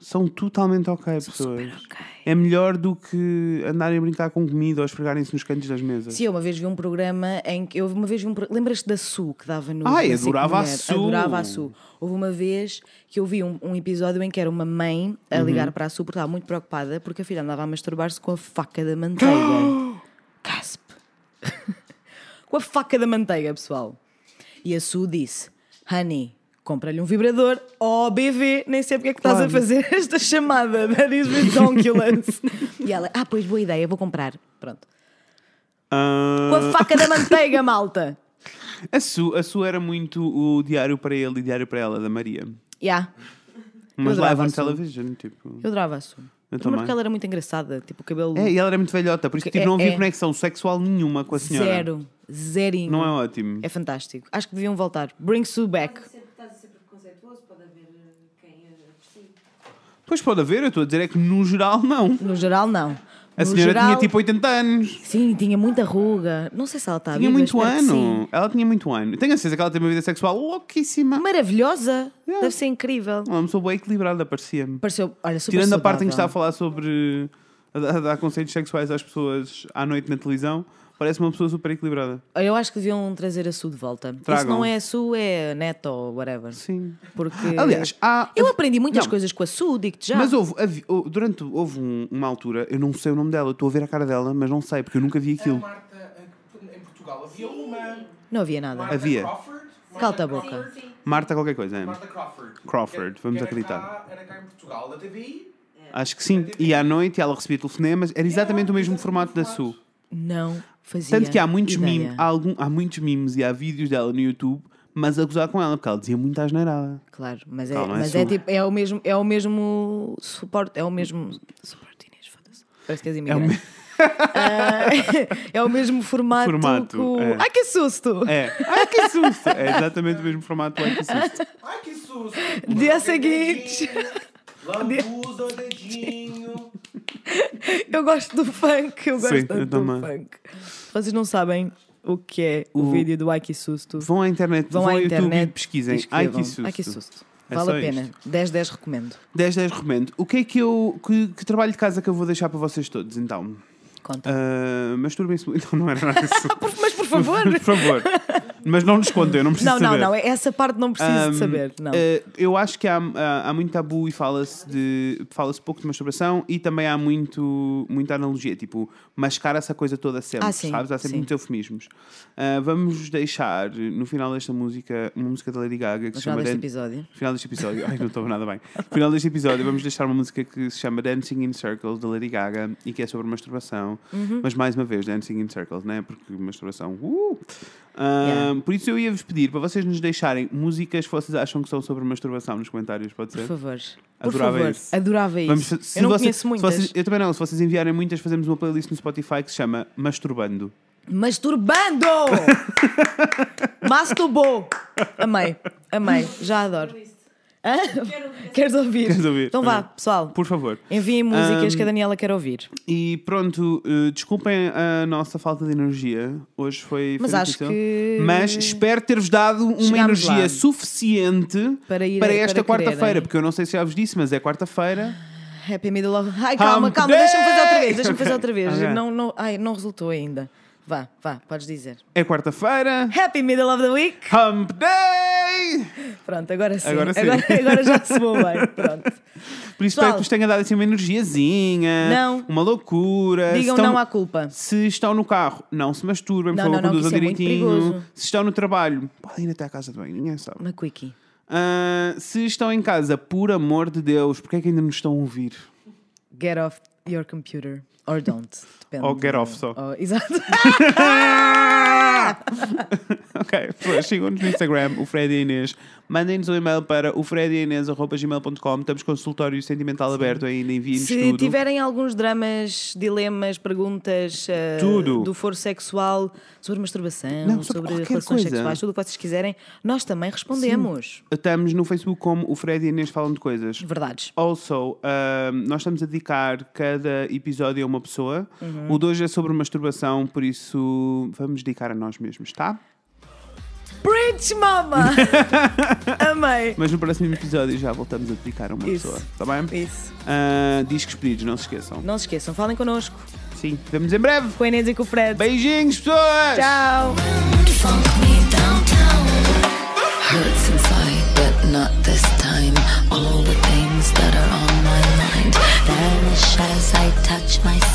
S1: São totalmente ok, pessoas.
S2: Super ok.
S1: É melhor do que andarem a brincar com comida ou esfregarem-se nos cantos das mesas.
S2: Sim, eu uma vez vi um programa em que. Eu uma vez vi um Lembras-te da Su que dava no.
S1: Ai, adorava a? Su.
S2: Adorava a Su. Houve uma vez que eu vi um, um episódio em que era uma mãe a
S1: Uhum.
S2: ligar para a Su porque estava muito preocupada porque a filha andava a masturbar-se com a faca da manteiga. *gasps* Casp. *laughs* com a faca da manteiga, pessoal. E a Su disse: honey, compra-lhe um vibrador. Oh, BV, nem sei porque é que estás a
S1: Claro.
S2: fazer *laughs* esta chamada. That is ridiculous. *laughs* e ela, ah, pois boa ideia, vou comprar. Pronto.
S1: Ah,
S2: Com a faca da manteiga, *laughs* malta.
S1: a, Su, a Su era muito o diário para ele e diário para ela, da Maria.
S2: Yeah,
S1: Mas live on
S2: a
S1: television, tipo.
S2: eu adorava a Su.
S1: Eu
S2: Primeiro
S1: também.
S2: porque ela era muito engraçada, tipo o cabelo
S1: É, e ela era muito velhota, por isso
S2: Que
S1: tipo,
S2: é-
S1: não havia
S2: é-
S1: conexão sexual nenhuma com a senhora.
S2: zero, zerinho.
S1: Não é ótimo.
S2: É fantástico. Acho que deviam voltar. Bring Sue back.
S4: Pode ser, estás a ser preconceituoso, pode haver eh, quem a aprecie.
S1: Pois pode haver, eu estou a dizer é que no geral não.
S2: No geral, não.
S1: A
S2: no
S1: senhora
S2: geral,
S1: tinha tipo 80 anos.
S2: Sim, tinha muita ruga. Não sei se ela está
S1: Tinha
S2: viva,
S1: muito
S2: espero que
S1: ano. Ela tinha muito ano. Tenho a certeza que ela tem uma vida sexual louquíssima.
S2: Maravilhosa.
S1: Yeah.
S2: Deve ser incrível.
S1: É uma pessoa bem equilibrada, parecia-me.
S2: Pareceu, olha, super
S1: Tirando a parte em que está a
S2: saudável.
S1: falar sobre a a dar conselhos sexuais às pessoas à noite na televisão, parece uma pessoa super equilibrada.
S2: Eu acho que deviam trazer a Su de volta. Isso
S1: Tragam.
S2: não é a Su, é a Neto ou whatever.
S1: Sim.
S2: Porque *laughs*
S1: Aliás, há.
S2: eu aprendi muitas
S1: Não.
S2: coisas com a Su, digo-te já.
S1: Mas houve, durante houve um- uma altura, eu não sei o nome dela, eu estou a ver a cara dela, mas não sei, porque eu nunca vi
S3: A
S1: aquilo.
S3: Marta, eh, em Portugal, havia uma.
S2: Não havia nada.
S3: Marta
S1: Havia.
S3: Crawford? Marta
S2: Cala-te a
S3: Crawford?
S2: boca.
S4: Sim.
S1: Marta qualquer coisa, é?
S3: Marta Crawford.
S1: Crawford,
S3: Que-
S1: vamos
S3: que era
S1: acreditar.
S3: cá- Era cá em Portugal, da TVI.
S1: Acho que sim. E à noite ela recebia telefonemas, era exatamente o mesmo formato da Su.
S2: Não fazia.
S1: Tanto que há muitos,
S2: ideia.
S1: memes, há, algum, há muitos memes e há vídeos dela no YouTube, mas a gozar com ela, porque ela dizia muita asneirada.
S2: Claro, mas é,
S1: Calma, é
S2: mas é tipo, é o mesmo, é o mesmo suporte, é o mesmo suporte Inês, foda-se. Parece que és
S1: É o
S2: imigrante.
S1: me-
S2: Ah, *laughs* é o mesmo formato,
S1: Formato,
S2: que o-
S1: é.
S2: Ai que susto!
S1: É. Ai que susto! É exatamente o mesmo formato. Ai que susto.
S3: Ai, que susto!
S2: Dia seguinte.
S3: Lambuza o dedinho. *laughs*
S2: Eu gosto do funk, eu gosto
S1: Sim,
S2: tanto
S1: eu
S2: do
S1: também.
S2: funk. Vocês não sabem o que é o,
S1: O-
S2: vídeo do Ai que susto?
S1: Vão à internet,
S2: Vão
S1: vão,
S2: à
S1: YouTube
S2: internet
S1: e pesquisem.
S2: e
S1: Ai que susto.
S2: Ai que susto.
S1: É
S2: Vale a pena.
S1: isto.
S2: 10-10 recomendo.
S1: 10 10 recomendo. O que é que eu. Que, que trabalho de casa que eu vou deixar para vocês todos, então?
S2: Conta.
S1: Uh, Masturbem-se muito. *laughs* Não, não era nada disso.
S2: Mas por favor! *laughs*
S1: por favor. Mas não nos contem, eu não preciso
S2: não, não,
S1: saber.
S2: não. Essa parte não preciso
S1: Um,
S2: de saber. Não.
S1: eh, eu acho que há, há, há muito tabu e fala-se de fala-se pouco de masturbação e também há muito muita analogia, tipo, mascara-se a coisa toda sempre,
S2: Ah, sim,
S1: sabes? Há sempre
S2: sim.
S1: muitos eufemismos. Ah, vamos deixar no final desta música uma música da Lady Gaga que
S2: No
S1: se
S2: final
S1: chama
S2: deste
S1: Dan-
S2: episódio.
S1: final deste episódio, ai não estou nada bem. No final deste episódio vamos deixar uma música que se chama Dancing in Circles da Lady Gaga e que é sobre masturbação.
S2: Uhum.
S1: Mas mais uma vez, Dancing in Circles, né? Porque masturbação. Uh! Ah,
S2: Yeah.
S1: Por isso eu ia-vos pedir para vocês nos deixarem músicas que vocês acham que são sobre masturbação nos comentários, pode
S2: Por
S1: ser?
S2: favor. Por
S1: Adorava
S2: favor.
S1: isso.
S2: Adorava isso.
S1: Vamos
S2: eu não
S1: vocês-
S2: conheço muitas.
S1: vocês- eu também não. Se vocês enviarem muitas, fazemos uma playlist no Spotify que se chama Masturbando.
S2: Masturbando! *laughs* Masturbou! Amei, amei, já adoro. Queres ouvir?
S1: Queres ouvir?
S2: Então vá, pessoal.
S1: Por favor.
S2: Enviem músicas que a Daniela quer ouvir.
S1: E pronto, eh, desculpem a nossa falta de energia. Hoje foi.
S2: Mas acho
S1: difícil.
S2: que-
S1: Mas espero ter-vos dado uma
S2: Chegámos
S1: energia
S2: lá.
S1: suficiente
S2: Para ir-
S1: para esta quarta-feira. Porque eu não sei se já vos disse, mas é quarta-feira.
S2: Happy Middle of. Ai, calma,
S1: Hump
S2: calma, deixa-me fazer outra vez, deixa-me fazer outra vez. *laughs*
S1: Ok.
S2: Não, não, ai, não resultou ainda. Vá, vá, podes dizer.
S1: É quarta-feira.
S2: Happy Middle of the Week!
S1: Hump Day!
S2: Pronto, agora sim.
S1: Agora sim.
S2: Agora, agora já se vou bem. *laughs* Pronto.
S1: Por isso espero que vos tenha dado assim uma energiazinha.
S2: Não.
S1: Uma loucura.
S2: Digam
S1: estão-
S2: não à culpa.
S1: Se estão no carro, não se masturbem, por favor, conduzam
S2: é
S1: direitinho. se estão no trabalho, podem ir até à casa de banho, ninguém sabe.
S2: Uma quickie.
S1: Ah, se estão em casa, por amor de Deus, porque é que ainda nos estão a ouvir?
S2: Get off your computer. Or don't. *laughs* Depende.
S1: Ou get off só.
S2: Oh, *laughs* exato. *laughs*
S1: Ok, pessoas, sigam-nos no Instagram, o Fred e Inês. Mandem-nos um e-mail para o frediinês.gmail.com. Estamos com o consultório sentimental aberto ainda, enviem-nos
S2: Se
S1: tudo.
S2: tiverem alguns dramas, dilemas, perguntas eh,
S1: Tudo.
S2: do foro sexual, sobre masturbação,
S1: Não, sobre
S2: sobre relações
S1: coisa.
S2: sexuais, tudo o que vocês quiserem, nós também respondemos.
S1: Estamos no Facebook como o Fred e Inês falam de coisas.
S2: Verdades.
S1: Also, um, nós estamos a dedicar cada episódio a uma pessoa.
S2: Uhum.
S1: O de hoje é sobre masturbação, por isso vamos dedicar a nós mesmos, tá?
S2: Preach, mama! *laughs* Amei.
S1: Mas no próximo episódio já voltamos a dedicar a uma
S2: Isso.
S1: pessoa, tá bem?
S2: Isso.
S1: Uh, discos pedidos, não se esqueçam.
S2: Não se esqueçam, falem connosco.
S1: Sim, vemos em breve.
S2: Com a Inês e com o Fred.
S1: Beijinhos, pessoas!
S2: Tchau!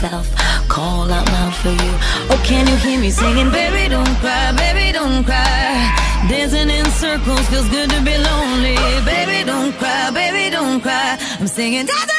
S5: Myself. Call out loud for you. Oh, can you hear me singing? Baby, don't cry, baby, don't cry. Dancing in
S2: circles. Feels good to be lonely. Baby, don't cry, baby, don't cry. I'm singing. Da, da,